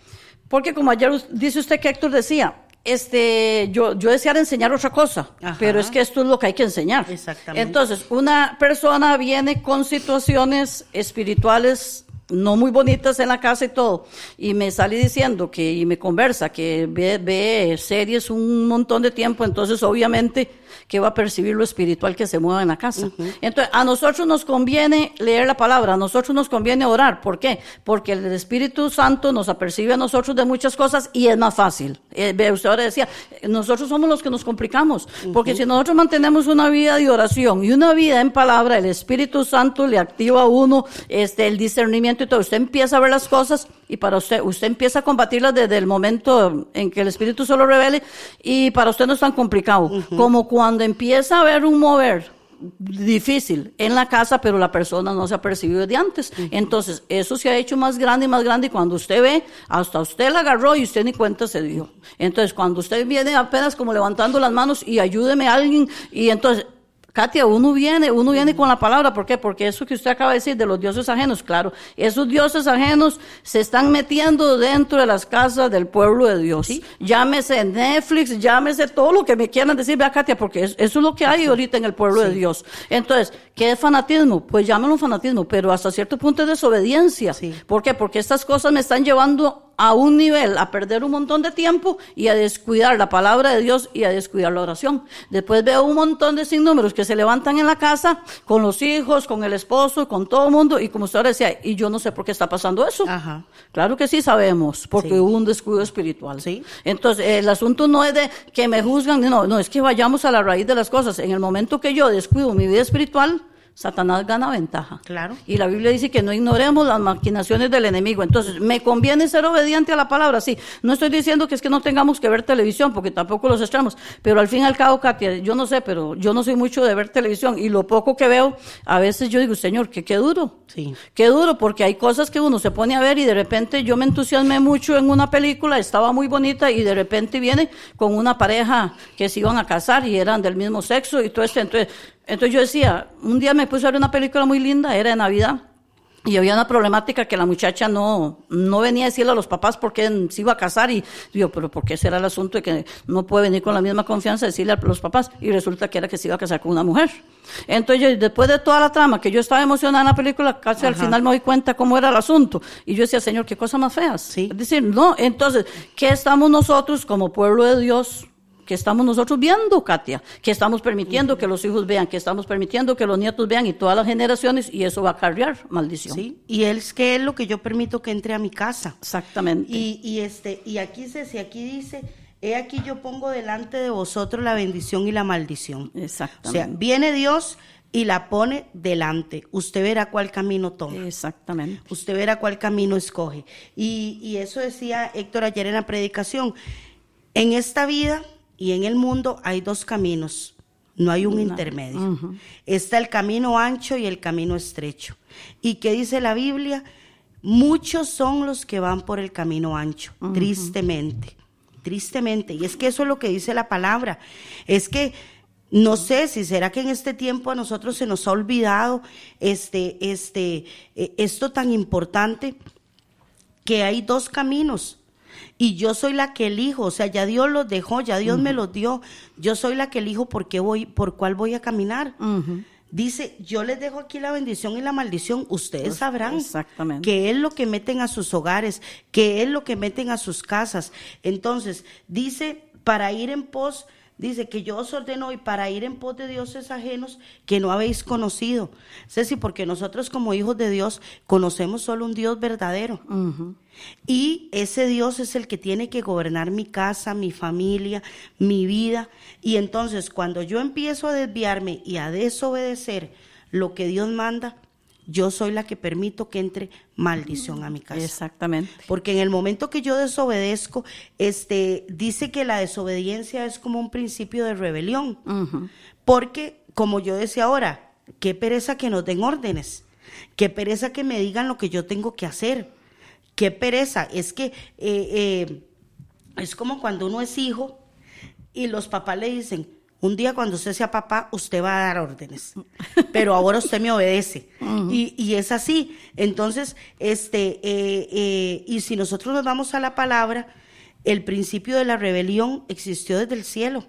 Porque como ayer dice usted que Héctor decía, este, yo, yo deseara enseñar otra cosa, Ajá. pero es que esto es lo que hay que enseñar. Exactamente. Entonces, una persona viene con situaciones espirituales no muy bonitas en la casa y todo, y me sale diciendo que, y me conversa, que ve, ve series un montón de tiempo, entonces obviamente que va a percibir lo espiritual que se mueva en la casa. Entonces, a nosotros nos conviene leer la palabra, a nosotros nos conviene orar. ¿Por qué? Porque el Espíritu Santo nos apercibe a nosotros de muchas cosas y es más fácil. Eh, ve, usted ahora decía, nosotros somos los que nos complicamos, porque si nosotros mantenemos una vida de oración y una vida en palabra, el Espíritu Santo le activa a uno este, el discernimiento y todo. Usted empieza a ver las cosas y para usted, usted empieza a combatirlas desde el momento en que el Espíritu se lo revele y para usted no es tan complicado. Como cuando empieza a haber un mover difícil en la casa, pero la persona no se ha percibido desde antes. Entonces, eso se ha hecho más grande y más grande y cuando usted ve, hasta usted la agarró y usted ni cuenta se dio. Entonces, cuando usted viene apenas como levantando las manos y ayúdeme a alguien, y entonces, Katia, uno viene, uno viene con la palabra, ¿por qué? Porque eso que usted acaba de decir de los dioses ajenos, claro, esos dioses ajenos se están metiendo dentro de las casas del pueblo de Dios. Llámese Netflix, llámese todo lo que me quieran decir, vea Katia, porque es- eso es lo que hay ahorita en el pueblo de Dios. Entonces, ¿qué es fanatismo? Pues llámelo fanatismo, pero hasta cierto punto es desobediencia. Sí. ¿Por qué? Porque estas cosas me están llevando a un nivel, a perder un montón de tiempo y a descuidar la palabra de Dios y a descuidar la oración. Después veo un montón de sinnúmeros que se levantan en la casa con los hijos, con el esposo, con todo el mundo y como usted ahora decía, y yo no sé por qué está pasando eso. Ajá. Claro que sí sabemos, porque Sí. hubo un descuido espiritual. Sí. Entonces, el asunto no es de que me juzgan, no, no, es que vayamos a la raíz de las cosas. En el momento que yo descuido mi vida espiritual, Satanás gana ventaja. Claro. Y la Biblia dice que no ignoremos las maquinaciones del enemigo. Entonces, ¿me conviene ser obediente a la palabra? Sí. No estoy diciendo que es que no tengamos que ver televisión, porque tampoco los extremos. Pero al fin y al cabo, Katia, yo no sé, pero yo no soy mucho de ver televisión. Y lo poco que veo, a veces yo digo, Señor, que qué duro. Sí. Qué duro, porque hay cosas que uno se pone a ver y de repente yo me entusiasmé mucho en una película, estaba muy bonita y de repente viene con una pareja que se iban a casar y eran del mismo sexo y todo esto. Entonces, entonces yo decía, un día me puse a ver una película muy linda, era de Navidad. Y había una problemática que la muchacha no, no venía a decirle a los papás por qué se iba a casar. Y digo, pero ¿por qué será el asunto de que no puede venir con la misma confianza a decirle a los papás? Y resulta que era que se iba a casar con una mujer. Entonces, yo, después de toda la trama, que yo estaba emocionada en la película, casi al final me doy cuenta cómo era el asunto. Y yo decía, Señor, qué cosa más feas. Sí. Es decir, no, entonces, ¿qué estamos nosotros como pueblo de Dios? Que estamos nosotros viendo, Katia, que estamos permitiendo que los hijos vean, que estamos permitiendo que los nietos vean y todas las generaciones y eso va a cargar maldición. Sí, y es que es lo que yo permito que entre a mi casa. Exactamente. Y, y este, y aquí se, si aquí dice, he aquí yo pongo delante de vosotros la bendición y la maldición. Exactamente. O sea, viene Dios y la pone delante. Usted verá cuál camino toma. Exactamente. Usted verá cuál camino escoge. Y, y eso decía Héctor ayer en la predicación. En esta vida y en el mundo hay dos caminos. No hay un intermedio. Está el camino ancho y el camino estrecho. ¿Y qué dice la Biblia? Muchos son los que van por el camino ancho, tristemente, tristemente. Y es que eso es lo que dice la palabra. Es que no sé si será que en este tiempo a nosotros se nos ha olvidado este, este, eh, esto tan importante que hay dos caminos y yo soy la que elijo, o sea, ya Dios los dejó, ya Dios me los dio, yo soy la que elijo por qué voy, por cuál voy a caminar. Dice, yo les dejo aquí la bendición y la maldición, ustedes sabrán exactamente. qué es lo que meten a sus hogares, qué es lo que meten a sus casas. Entonces, dice, para ir en pos Dice que yo os ordeno hoy para ir en pos de dioses ajenos que no habéis conocido. Ceci, porque nosotros como hijos de Dios conocemos solo un Dios verdadero. Y ese Dios es el que tiene que gobernar mi casa, mi familia, mi vida. Y entonces cuando yo empiezo a desviarme y a desobedecer lo que Dios manda, yo soy la que permito que entre maldición a mi casa. Exactamente. Porque en el momento que yo desobedezco, este, dice que la desobediencia es como un principio de rebelión. Porque, como yo decía ahora, qué pereza que nos den órdenes, qué pereza que me digan lo que yo tengo que hacer, qué pereza. Es que eh, eh, es como cuando uno es hijo y los papás le dicen, un día cuando usted sea papá, usted va a dar órdenes, pero ahora usted me obedece. Y, y, es así. Entonces, este, eh, eh, y si nosotros nos vamos a la palabra, el principio de la rebelión existió desde el cielo.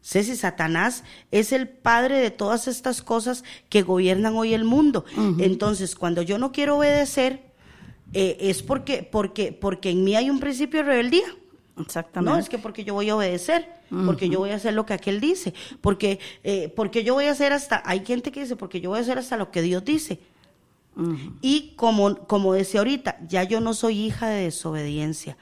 Sé si Satanás es el padre de todas estas cosas que gobiernan hoy el mundo. Entonces, cuando yo no quiero obedecer, eh, es porque, porque, porque en mí hay un principio de rebeldía. Exactamente. No, es que porque yo voy a obedecer, porque yo voy a hacer lo que aquel dice, porque, eh, porque yo voy a hacer hasta, hay gente que dice, porque yo voy a hacer hasta lo que Dios dice. Y como, como decía ahorita, ya yo no soy hija de desobediencia.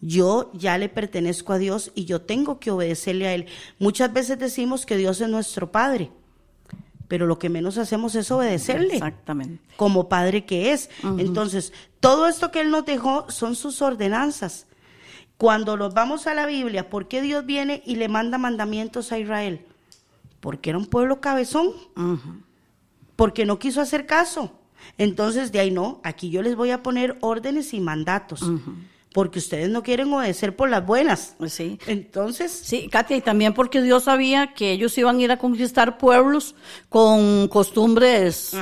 Yo ya le pertenezco a Dios y yo tengo que obedecerle a Él. Muchas veces decimos que Dios es nuestro Padre, pero lo que menos hacemos es obedecerle. Exactamente. Como Padre que es. Entonces, todo esto que Él nos dejó son sus ordenanzas. Cuando nos vamos a la Biblia, ¿por qué Dios viene y le manda mandamientos a Israel? Porque era un pueblo cabezón. Porque no quiso hacer caso. Entonces, de ahí no, aquí yo les voy a poner órdenes y mandatos. Porque ustedes no quieren obedecer por las buenas. Sí. Entonces. Sí, Katia, y también porque Dios sabía que ellos iban a ir a conquistar pueblos con costumbres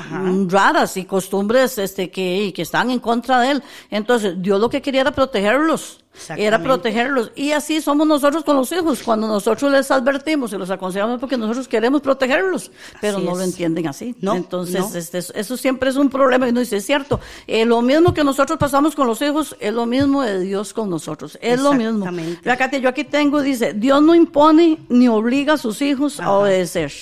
raras y costumbres este, que, que están en contra de él. Entonces, Dios lo que quería era protegerlos. Era protegerlos. Y así somos nosotros con los hijos. Cuando nosotros les advertimos y los aconsejamos porque nosotros queremos protegerlos, pero Así no es. lo entienden así. No, Entonces, no. este, eso siempre es un problema. Y no dice, es cierto, eh, lo mismo que nosotros pasamos con los hijos es lo mismo de Dios con nosotros. Es lo mismo. Katia, yo aquí tengo, dice, Dios no impone ni obliga a sus hijos a obedecer.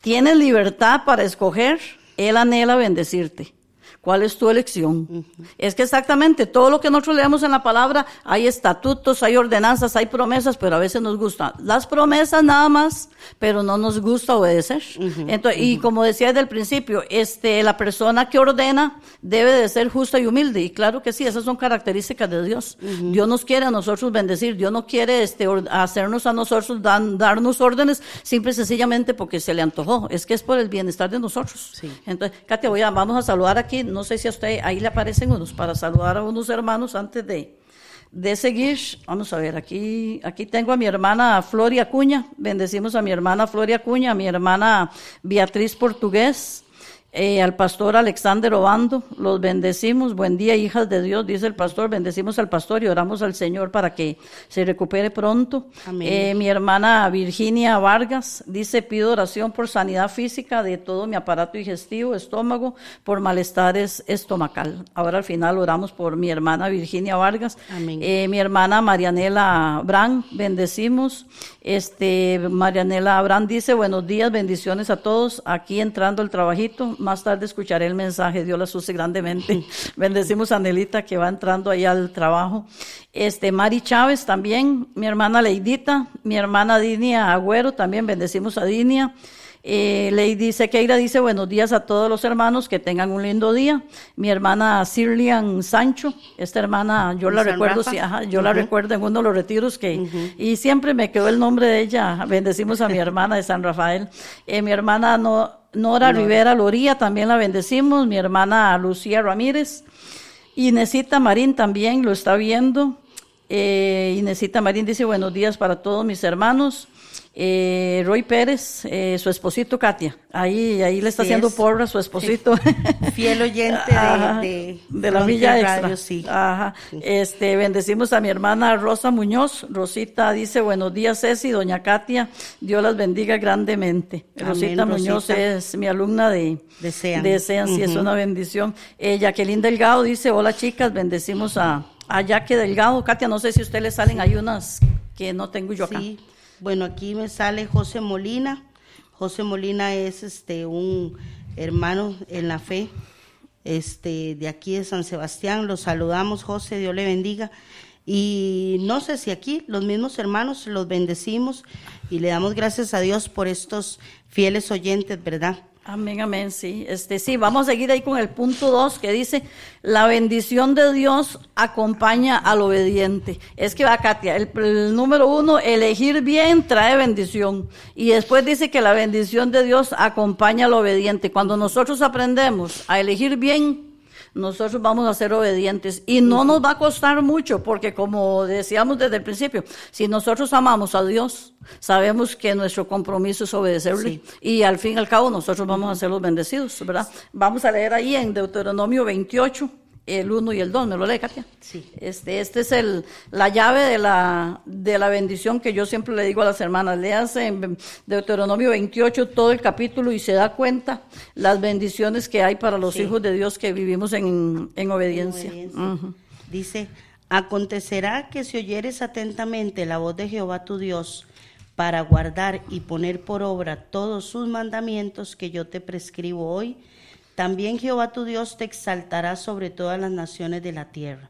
Tienes libertad para escoger, Él anhela bendecirte. ¿Cuál es tu elección? Es que exactamente todo lo que nosotros leemos en la palabra, hay estatutos, hay ordenanzas, hay promesas, pero a veces nos gustan las promesas nada más, pero no nos gusta obedecer. Entonces, y como decía desde el principio, este, la persona que ordena debe de ser justa y humilde. Y claro que sí, esas son características de Dios. Dios nos quiere a nosotros bendecir, Dios no quiere este, hacernos a nosotros, dan- darnos órdenes, simple y sencillamente porque se le antojó. Es que es por el bienestar de nosotros. Sí. Entonces, Katia, voy a, vamos a saludar aquí, no sé si a usted, ahí le aparecen unos, para saludar a unos hermanos antes de, de seguir. Vamos a ver, aquí, aquí tengo a mi hermana Floria Acuña, bendecimos a mi hermana Floria Acuña, a mi hermana Beatriz Portugués, Eh, al pastor Alexander Obando, los bendecimos. Buen día, hijas de Dios, dice el pastor. Bendecimos al pastor y oramos al Señor para que se recupere pronto. Amén. Eh, mi hermana Virginia Vargas dice: Pido oración por sanidad física de todo mi aparato digestivo, estómago, por malestares estomacal. Ahora al final oramos por mi hermana Virginia Vargas. Amén. Eh, mi hermana Marianela Brand, bendecimos. Este, Marianela Brand dice, buenos días, bendiciones a todos. Aquí entrando el trabajito, más tarde escucharé el mensaje, Dios la use grandemente. Bendecimos a Nelita que va entrando ahí al trabajo. Este, Mari Chávez también, mi hermana Leidita, mi hermana Dinia Agüero, también bendecimos a Dinia. Eh, Lady Sequeira dice buenos días a todos los hermanos, que tengan un lindo día. Mi hermana Sirlian Sancho, esta hermana, yo la San recuerdo, sí, ajá, yo la recuerdo en uno de los retiros que, y siempre me quedó el nombre de ella. Bendecimos a mi hermana de San Rafael. Eh, mi hermana no, Nora Rivera Loría, también la bendecimos. Mi hermana Lucía Ramírez. Inesita Marín también lo está viendo. Eh, Inesita Marín dice buenos días para todos mis hermanos. Eh, Roy Pérez, eh, su esposito Katia, ahí, ahí le está Sí haciendo es. porra a su esposito. Fiel oyente de, Ajá, de, de la Villa Extra. Radio, sí. Ajá. Este, bendecimos a mi hermana Rosa Muñoz. Rosita dice, buenos días, Ceci, doña Katia. Dios las bendiga grandemente. Amén, Rosita Muñoz es mi alumna de Desean. Desean, sí, es una bendición. Eh, Jacqueline Delgado dice, hola chicas, bendecimos a, a Jaque Delgado. Katia, no sé si a usted le salen, hay unas que no tengo yo acá. Sí, bueno, aquí me sale José Molina. José Molina es este un hermano en la fe, este de aquí de San Sebastián. Los saludamos, José, Dios le bendiga. Y no sé si aquí los mismos hermanos los bendecimos y le damos gracias a Dios por estos fieles oyentes, ¿verdad? Amén, amén, sí. Este, sí, vamos a seguir ahí con el punto dos que dice, la bendición de Dios acompaña al obediente. Es que va, Katia, el, número uno, elegir bien trae bendición. Y después dice que la bendición de Dios acompaña al obediente. Cuando nosotros aprendemos a elegir bien, nosotros vamos a ser obedientes. Y no nos va a costar mucho porque como decíamos desde el principio, si nosotros amamos a Dios, sabemos que nuestro compromiso es obedecerle y al fin y al cabo nosotros vamos a ser los bendecidos, ¿verdad? Vamos a leer ahí en Deuteronomio 28 el 1 y el 2, ¿me lo lee, Katia? Sí. Este, este es el, la llave de la, de la bendición que yo siempre le digo a las hermanas. Léanse en Deuteronomio 28 todo el capítulo y se da cuenta las bendiciones que hay para los Sí. hijos de Dios que vivimos en, en obediencia. Dice, acontecerá que si oyeres atentamente la voz de Jehová tu Dios para guardar y poner por obra todos sus mandamientos que yo te prescribo hoy, también Jehová tu Dios te exaltará sobre todas las naciones de la tierra.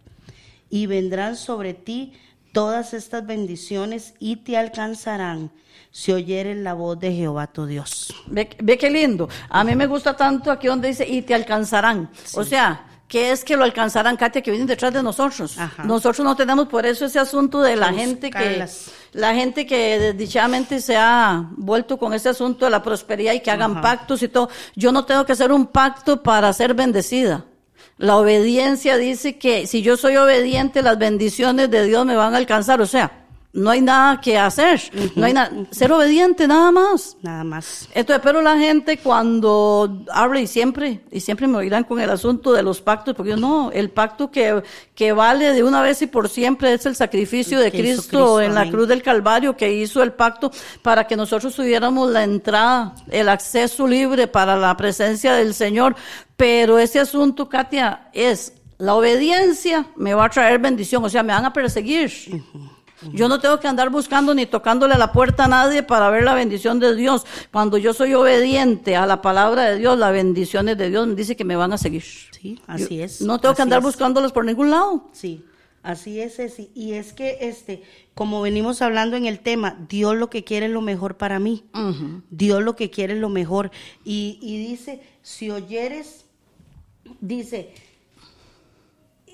Y vendrán sobre ti todas estas bendiciones y te alcanzarán si oyeres la voz de Jehová tu Dios. Ve, ve qué lindo. A mí me gusta tanto aquí donde dice, y te alcanzarán. O sea, ¿qué es que lo alcanzarán, Katia, que vienen detrás de nosotros? Ajá. Nosotros no tenemos por eso ese asunto de la gente que, la gente que desdichadamente se ha vuelto con ese asunto de la prosperidad y que hagan Ajá. pactos y todo. Yo no tengo que hacer un pacto para ser bendecida. La obediencia dice que si yo soy obediente, las bendiciones de Dios me van a alcanzar. O sea, no hay nada que hacer. No hay nada. Ser obediente, nada más. Nada más. Entonces, pero la gente cuando habla y siempre, y siempre me oirán con el asunto de los pactos, porque yo no, el pacto que, que vale de una vez y por siempre es el sacrificio de Cristo, Cristo, en la cruz del Calvario, que hizo el pacto para que nosotros tuviéramos la entrada, el acceso libre para la presencia del Señor. Pero ese asunto, Katia, es la obediencia me va a traer bendición, o sea, me van a perseguir. Yo no tengo que andar buscando ni tocándole a la puerta a nadie para ver la bendición de Dios. Cuando yo soy obediente a la palabra de Dios, las bendiciones de Dios me dice que me van a seguir. Sí, así es. No tengo que andar es. buscándolos por ningún lado. Sí, así es, Ceci. Y es que, este, como venimos hablando en el tema, Dios lo que quiere es lo mejor para mí. Dios lo que quiere es lo mejor. Y, y dice, si oyeres, dice,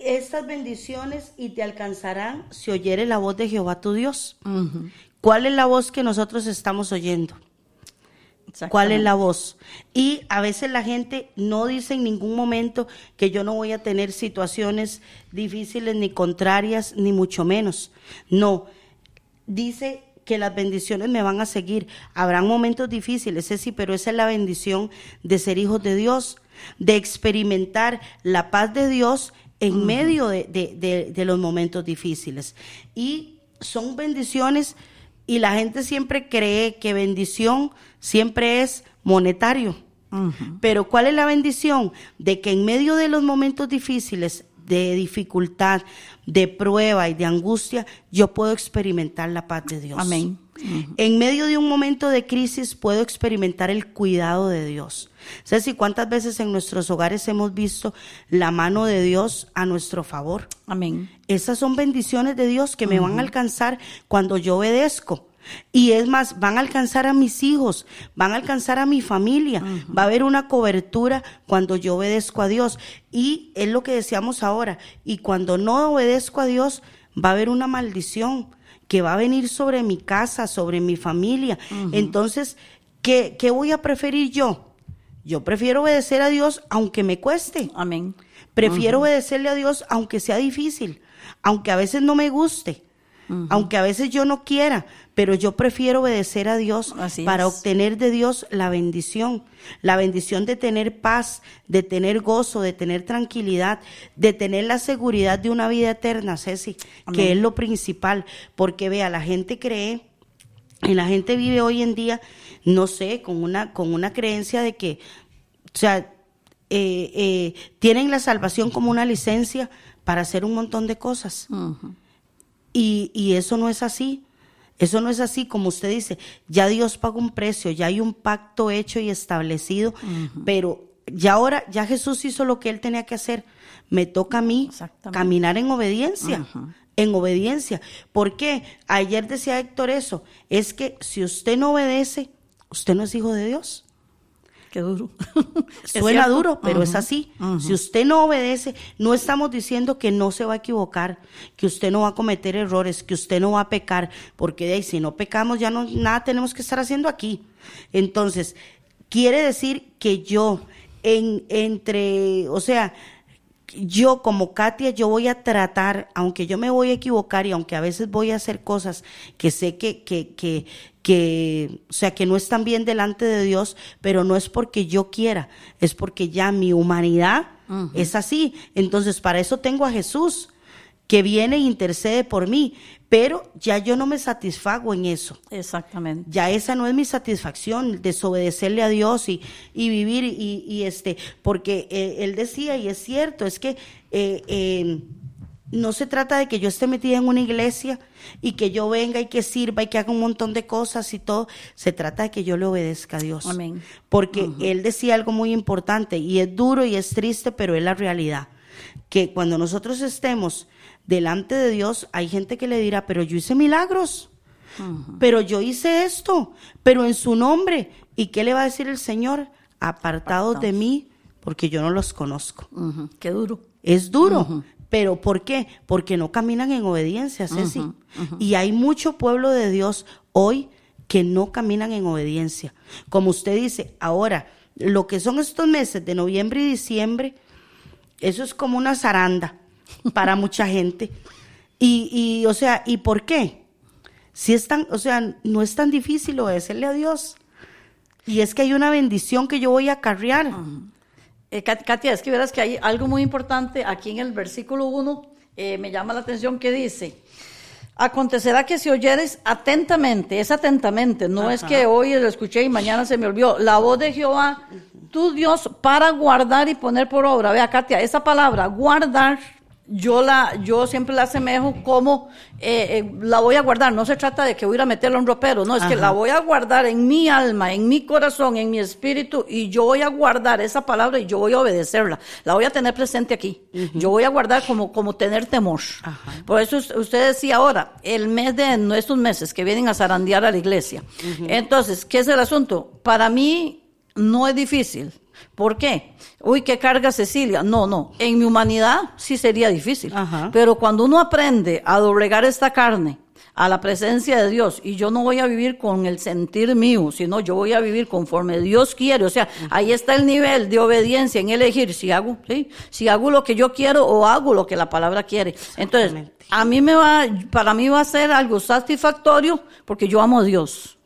estas bendiciones y te alcanzarán si oyeres la voz de Jehová tu Dios. ¿Cuál es la voz que nosotros estamos oyendo? ¿Cuál es la voz? Y a veces la gente no dice en ningún momento que yo no voy a tener situaciones difíciles ni contrarias, ni mucho menos. No, dice que las bendiciones me van a seguir. Habrán momentos difíciles, sí, pero esa es la bendición de ser hijos de Dios, de experimentar la paz de Dios en medio de, de, de, los momentos difíciles. Y son bendiciones y la gente siempre cree que bendición siempre es monetario. Pero ¿cuál es la bendición? De que en medio de los momentos difíciles, de dificultad, de prueba y de angustia, yo puedo experimentar la paz de Dios. Amén. En medio de un momento de crisis puedo experimentar el cuidado de Dios. ¿Sabes cuántas veces en nuestros hogares hemos visto la mano de Dios a nuestro favor? Amén. Esas son bendiciones de Dios que me van a alcanzar cuando yo obedezco. Y es más, van a alcanzar a mis hijos, van a alcanzar a mi familia, va a haber una cobertura cuando yo obedezco a Dios. Y es lo que decíamos ahora, y cuando no obedezco a Dios, va a haber una maldición que va a venir sobre mi casa, sobre mi familia. Entonces, ¿qué, ¿qué voy a preferir yo? Yo prefiero obedecer a Dios aunque me cueste. Amén. Prefiero obedecerle a Dios aunque sea difícil, aunque a veces no me guste, aunque a veces yo no quiera, pero yo prefiero obedecer a Dios para obtener de Dios la bendición, la bendición de tener paz, de tener gozo, de tener tranquilidad, de tener la seguridad de una vida eterna, Ceci, que es lo principal, porque vea, la gente cree y la gente vive hoy en día, no sé, con una, con una creencia de que, o sea, eh, eh, tienen la salvación como una licencia para hacer un montón de cosas. Y, y eso no es así. Eso no es así, como usted dice, ya Dios paga un precio, ya hay un pacto hecho y establecido, pero ya ahora, ya Jesús hizo lo que él tenía que hacer. Me toca a mí caminar en obediencia, en obediencia. ¿Por qué? Ayer decía Héctor eso, es que si usted no obedece, usted no es hijo de Dios. Qué duro. Suena duro, pero es así. Si usted no obedece, no estamos diciendo que no se va a equivocar, que usted no va a cometer errores, que usde no va a pecar, porque de ahí, si no pecamos ya no nada tenemos que estar haciendo aquí. Entonces, quiere decir que yo en entre, o sea, yo como Katia, yo voy a tratar, aunque yo me voy a equivocar y aunque a veces voy a hacer cosas que sé que, que, que, que, o sea, que no están bien delante de Dios, pero no es porque yo quiera, es porque ya mi humanidad es así. Entonces, para eso tengo a Jesús, que viene e intercede por mí, pero ya yo no me satisfago en eso. Exactamente. Ya esa no es mi satisfacción, desobedecerle a Dios y, y vivir y, y, este, porque eh, él decía, y es cierto, es que eh, eh, no se trata de que yo esté metida en una iglesia y que yo venga y que sirva y que haga un montón de cosas y todo, se trata de que yo le obedezca a Dios. Amén. Porque él decía algo muy importante y es duro y es triste, pero es la realidad, que cuando nosotros estemos delante de Dios hay gente que le dirá, pero yo hice milagros, pero yo hice esto, pero en su nombre. ¿Y qué le va a decir el Señor? Apartados de mí, porque yo no los conozco. Qué duro. Es duro. ¿Pero por qué? Porque no caminan en obediencia, Ceci. Y hay mucho pueblo de Dios hoy que no caminan en obediencia. Como usted dice, ahora, lo que son estos meses de noviembre y diciembre, eso es como una zaranda para mucha gente. Y, y, o sea, ¿y por qué? Si es tan, o sea, no es tan difícil obedecerle a Dios. Y es que hay una bendición que yo voy a acarrear. Eh, Katia, es que verás que hay algo muy importante aquí en el versículo 1, eh, me llama la atención que dice, acontecerá que si oyeres atentamente, es atentamente, no es que hoy lo escuché y mañana se me olvidó, la voz de Jehová, tu Dios, para guardar y poner por obra. Vea, Katia, esa palabra, guardar, yo la, yo siempre la asemejo como eh, eh, la voy a guardar. No se trata de que voy a a meterla en un ropero, no, es que la voy a guardar en mi alma, en mi corazón, en mi espíritu, y yo voy a guardar esa palabra y yo voy a obedecerla. La voy a tener presente aquí. Yo voy a guardar como, como tener temor. Por eso usted decía ahora, el mes de nuestros meses que vienen a zarandear a la iglesia. Entonces, ¿qué es el asunto? Para mí no es difícil. ¿Por qué? Uy, qué carga Cecilia. No, no. En mi humanidad sí sería difícil. Pero cuando uno aprende a doblegar esta carne, a la presencia de Dios y yo no voy a vivir con el sentir mío, sino yo voy a vivir conforme Dios quiere. O sea, ahí está el nivel de obediencia en elegir si hago, ¿sí? si hago lo que yo quiero o hago lo que la palabra quiere. Entonces, a mí me va, para mí va a ser algo satisfactorio porque yo amo a Dios.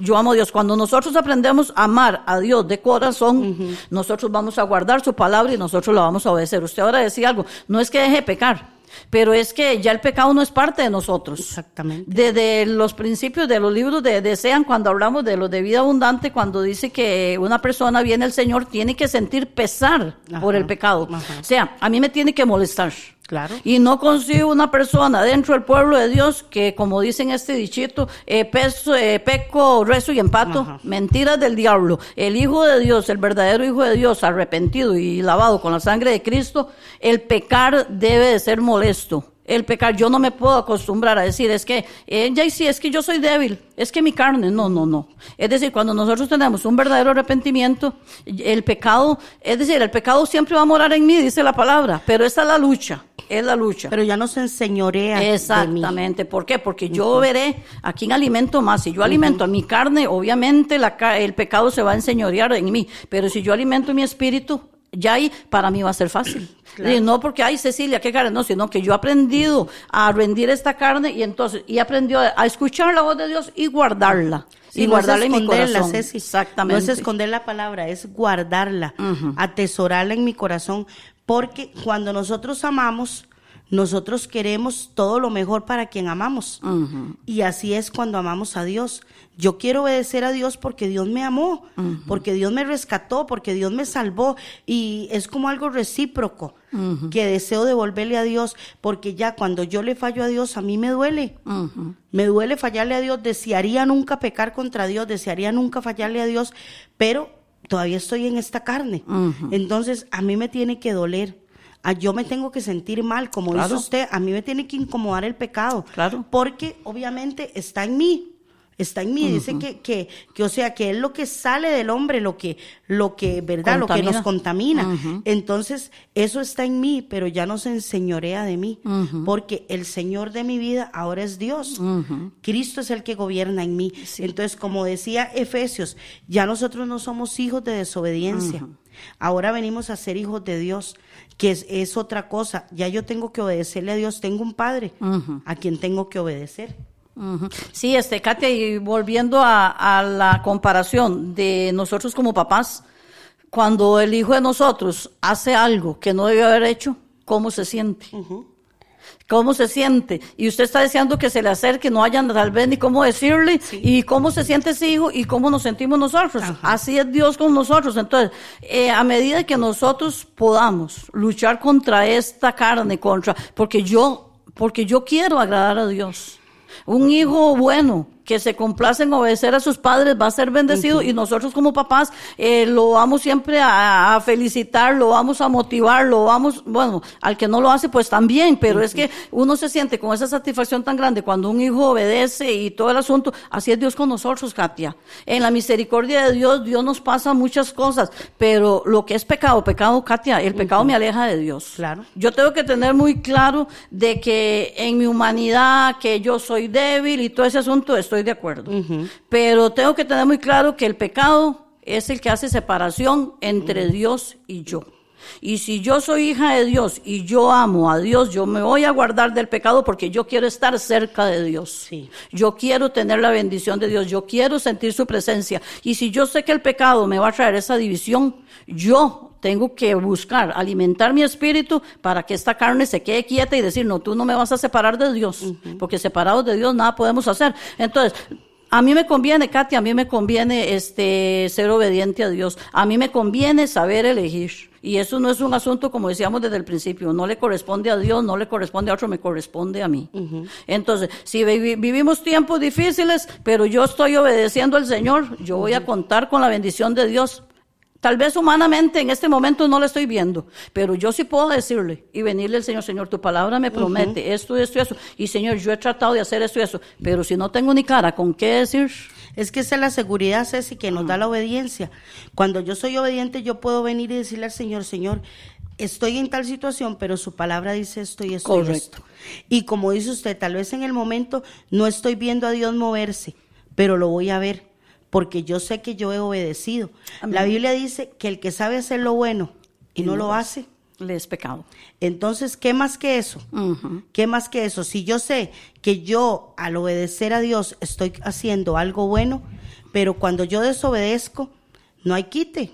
Yo amo a Dios. Cuando nosotros aprendemos a amar a Dios de corazón, nosotros vamos a guardar su palabra y nosotros la vamos a obedecer. Usted ahora decía algo, no es que deje pecar, pero es que ya el pecado no es parte de nosotros. Exactamente. Desde los principios de los libros de Desean, cuando hablamos de lo de vida abundante, cuando dice que una persona viene al Señor, tiene que sentir pesar por el pecado. O sea, a mí me tiene que molestar. Claro. Y no consigo una persona dentro del pueblo de Dios que, como dicen este dichito, eh, peso, eh, peco, rezo y empato, mentiras del diablo. El Hijo de Dios, el verdadero Hijo de Dios, arrepentido y lavado con la sangre de Cristo, el pecar debe de ser molesto el pecar. Yo no me puedo acostumbrar a decir, es que, ella sí, es que yo soy débil, es que mi carne, no, no, no. Es decir, cuando nosotros tenemos un verdadero arrepentimiento, el pecado, es decir, el pecado siempre va a morar en mí, dice la palabra, pero esa es la lucha, es la lucha. Pero ya no se enseñorea. Exactamente. ¿Por qué? Porque yo veré a quién alimento más. Si yo alimento a mi carne, obviamente la, el pecado se va a enseñorear en mí. Pero si yo alimento mi espíritu, ya ahí para mí va a ser fácil. Y no porque, ay, Cecilia, qué carne, no, sino que yo he aprendido a rendir esta carne y entonces, y he aprendido a escuchar la voz de Dios y guardarla. y no guardarla en mi corazón. Exactamente. No es esconder la palabra, es guardarla, atesorarla en mi corazón, porque cuando nosotros amamos, nosotros queremos todo lo mejor para quien amamos. Y así es cuando amamos a Dios. Yo quiero obedecer a Dios porque Dios me amó, porque Dios me rescató, porque Dios me salvó. Y es como algo recíproco que deseo devolverle a Dios, porque ya cuando yo le fallo a Dios, a mí me duele. Me duele fallarle a Dios. Desearía nunca pecar contra Dios, desearía nunca fallarle a Dios, pero todavía estoy en esta carne. Entonces, a mí me tiene que doler a yo me tengo que sentir mal, como dice usted, a mí me tiene que incomodar el pecado. Claro. Porque obviamente está en mí. Está en mí, dice que, que, que, o sea, que es lo que sale del hombre, lo que, lo que, ¿verdad? Lo que nos contamina. Entonces, eso está en mí, pero ya no se enseñorea de mí, porque el Señor de mi vida ahora es Dios. Cristo es el que gobierna en mí. Entonces, como decía Efesios, ya nosotros no somos hijos de desobediencia. Ahora venimos a ser hijos de Dios, que es, otra cosa. Ya yo tengo que obedecerle a Dios. Tengo un padre a quien tengo que obedecer. Sí, este, Katia, y volviendo a, la comparación de nosotros como papás, cuando el hijo de nosotros hace algo que no debió haber hecho, ¿cómo se siente? Cómo se siente. Y usted está deseando que se le acerque, no hayan tal vez ni cómo decirle, y cómo se siente ese hijo y cómo nos sentimos nosotros. Así es Dios con nosotros. Entonces, eh, a medida que nosotros podamos luchar contra esta carne, contra, porque yo, porque yo quiero agradar a Dios. Un hijo bueno, que se complace en obedecer a sus padres va a ser bendecido y nosotros como papás eh, lo vamos siempre a, felicitar, lo vamos a motivar, lo vamos, bueno, al que no lo hace pues también, pero es que uno se siente con esa satisfacción tan grande cuando un hijo obedece y todo el asunto, así es Dios con nosotros, Katia. En la misericordia de Dios, Dios nos pasa muchas cosas, pero lo que es pecado, pecado, Katia, el pecado me aleja de Dios. Claro. Yo tengo que tener muy claro de que en mi humanidad, que yo soy débil y todo ese asunto, estoy de acuerdo. Pero tengo que tener muy claro que el pecado es el que hace separación entre Dios y yo. Y si yo soy hija de Dios y yo amo a Dios, yo me voy a guardar del pecado porque yo quiero estar cerca de Dios. Yo quiero tener la bendición de Dios, yo quiero sentir su presencia. Y si yo sé que el pecado me va a traer esa división, yo tengo que buscar alimentar mi espíritu para que esta carne se quede quieta y decir, no, tú no me vas a separar de Dios, porque separados de Dios nada podemos hacer. Entonces, a mí me conviene, Katia, a mí me conviene este ser obediente a Dios. A mí me conviene saber elegir. Y eso no es un asunto, como decíamos desde el principio, no le corresponde a Dios, no le corresponde a otro, me corresponde a mí. Entonces, si vivimos tiempos difíciles, pero yo estoy obedeciendo al Señor, yo voy a contar con la bendición de Dios. Tal vez humanamente en este momento no le estoy viendo, pero yo sí puedo decirle y venirle al Señor, Señor, tu palabra me promete esto, esto y eso. Y Señor, yo he tratado de hacer esto y eso, pero si no tengo ni cara, ¿con qué decir? Es que esa es la seguridad, Ceci, que nos da la obediencia. Cuando yo soy obediente, yo puedo venir y decirle al Señor, Señor, estoy en tal situación, pero su palabra dice esto y esto y Correcto. esto. Y como dice usted, tal vez en el momento no estoy viendo a Dios moverse, pero lo voy a ver, porque yo sé que yo he obedecido. Amén. La Biblia dice que el que sabe hacer lo bueno y no lo hace, Le es pecado. entonces, ¿qué más que eso? ¿Qué más que eso? Si yo sé que yo al obedecer a Dios estoy haciendo algo bueno, pero cuando yo desobedezco, no hay quite.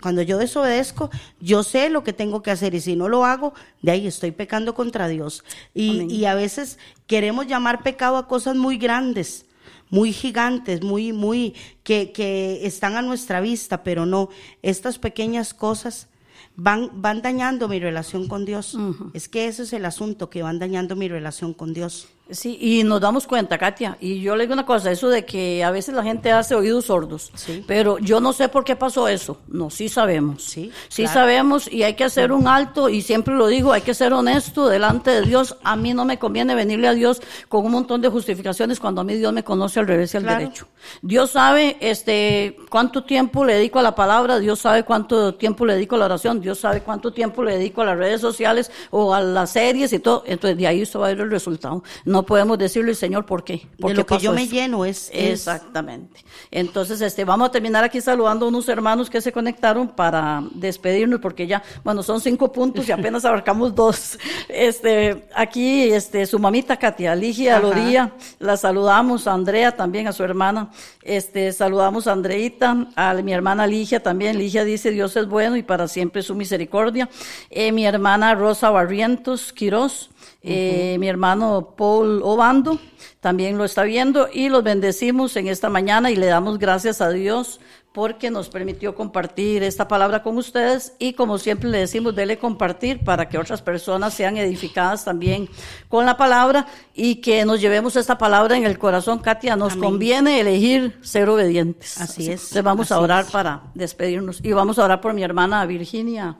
Cuando yo desobedezco, yo sé lo que tengo que hacer y si no lo hago, de ahí estoy pecando contra Dios. Y, y a veces queremos llamar pecado a cosas muy grandes, muy gigantes, muy, muy, que, que están a nuestra vista, pero no, estas pequeñas cosas van, van dañando mi relación con Dios. Es que ese es el asunto, que van dañando mi relación con Dios. Sí, y nos damos cuenta, Katia, y yo le digo una cosa, eso de que a veces la gente hace oídos sordos, Sí. pero yo no sé por qué pasó eso, no, sí sabemos, Sí, sí claro. sabemos y hay que hacer un alto y siempre lo digo, hay que ser honesto delante de Dios, a mí no me conviene venirle a Dios con un montón de justificaciones cuando a mí Dios me conoce al revés y al Claro. derecho. Dios sabe este cuánto tiempo le dedico a la palabra, Dios sabe cuánto tiempo le dedico a la oración, Dios sabe cuánto tiempo le dedico a las redes sociales o a las series y todo, entonces de ahí usted va a ver el resultado. No podemos decirle, Señor, ¿por qué? ¿Por de qué lo que yo me eso?" lleno es, es- Exactamente. Entonces, este, vamos a terminar aquí saludando a unos hermanos que se conectaron para despedirnos, porque ya, bueno, son cinco puntos y apenas abarcamos dos. Este, aquí, este, su mamita Katia, Ligia. Loría, la saludamos, a Andrea también, a su hermana, este, saludamos a Andreita, a mi hermana Ligia también, Ligia dice, Dios es bueno y para siempre su misericordia. Eh, mi hermana Rosa Barrientos Quirós, eh, mi hermano Paul Obando también lo está viendo y los bendecimos en esta mañana y le damos gracias a Dios porque nos permitió compartir esta palabra con ustedes y como siempre le decimos, dele compartir para que otras personas sean edificadas también con la palabra y que nos llevemos esta palabra en el corazón. Katia, nos Amén. conviene elegir ser obedientes. Así es, Entonces vamos a orar es. para despedirnos y vamos a orar por mi hermana Virginia.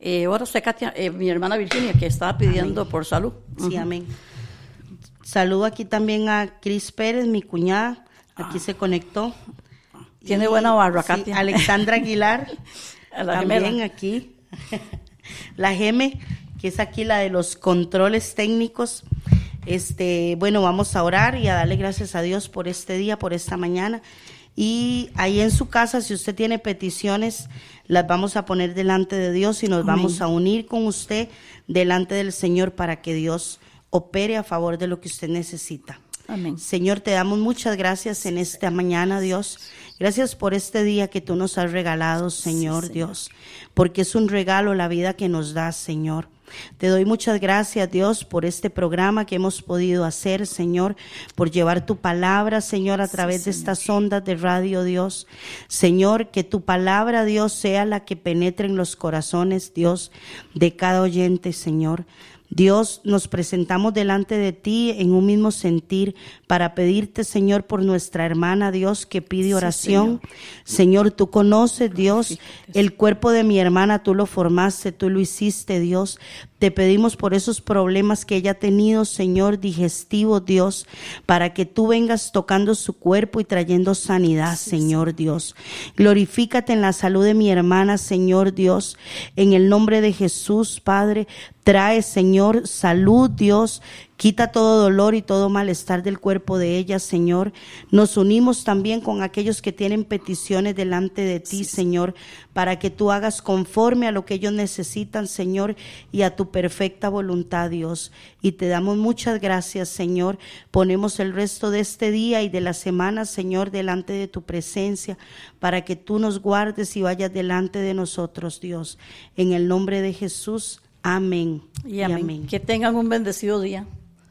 Eh, ahora usted, Katia, eh, mi hermana Virginia, que estaba pidiendo por salud. Sí, amén. Saludo aquí también a Cris Pérez, mi cuñada. Aquí se conectó. Tiene buena barra, sí, Katia. Alexandra Aguilar. También gemela. aquí. La Geme, que es aquí la de los controles técnicos. Este, bueno, vamos a orar y a darle gracias a Dios por este día, por esta mañana. Y ahí en su casa, si usted tiene peticiones, las vamos a poner delante de Dios y nos vamos a unir con usted delante del Señor para que Dios opere a favor de lo que usted necesita. Amén. Señor, te damos muchas gracias en esta mañana, Dios. Gracias por este día que tú nos has regalado, Señor, Dios, porque es un regalo la vida que nos das, Señor. Te doy muchas gracias, Dios, por este programa que hemos podido hacer, Señor, por llevar tu palabra, Señor, a través de estas ondas de radio, Dios. Señor, que tu palabra, Dios, sea la que penetre en los corazones, Dios, de cada oyente, Señor. Dios, nos presentamos delante de ti en un mismo sentir para pedirte, Señor, por nuestra hermana, Dios, que pide oración. Señor. tú conoces, Dios, el cuerpo de mi hermana, tú lo formaste, tú lo hiciste, Dios. Te pedimos por esos problemas que ella ha tenido, Señor, digestivo, Dios, para que tú vengas tocando su cuerpo y trayendo sanidad, Señor Dios. Glorifícate en la salud de mi hermana, Señor Dios, en el nombre de Jesús, Padre. Trae, Señor, salud, Dios. Quita todo dolor y todo malestar del cuerpo de ella, Señor. Nos unimos también con aquellos que tienen peticiones delante de ti, Señor, para que tú hagas conforme a lo que ellos necesitan, Señor, y a tu perfecta voluntad, Dios. Y te damos muchas gracias, Señor. Ponemos el resto de este día y de la semana, Señor, delante de tu presencia, para que tú nos guardes y vayas delante de nosotros, Dios. En el nombre de Jesús. Amén. Y amén. Que tengan un bendecido día.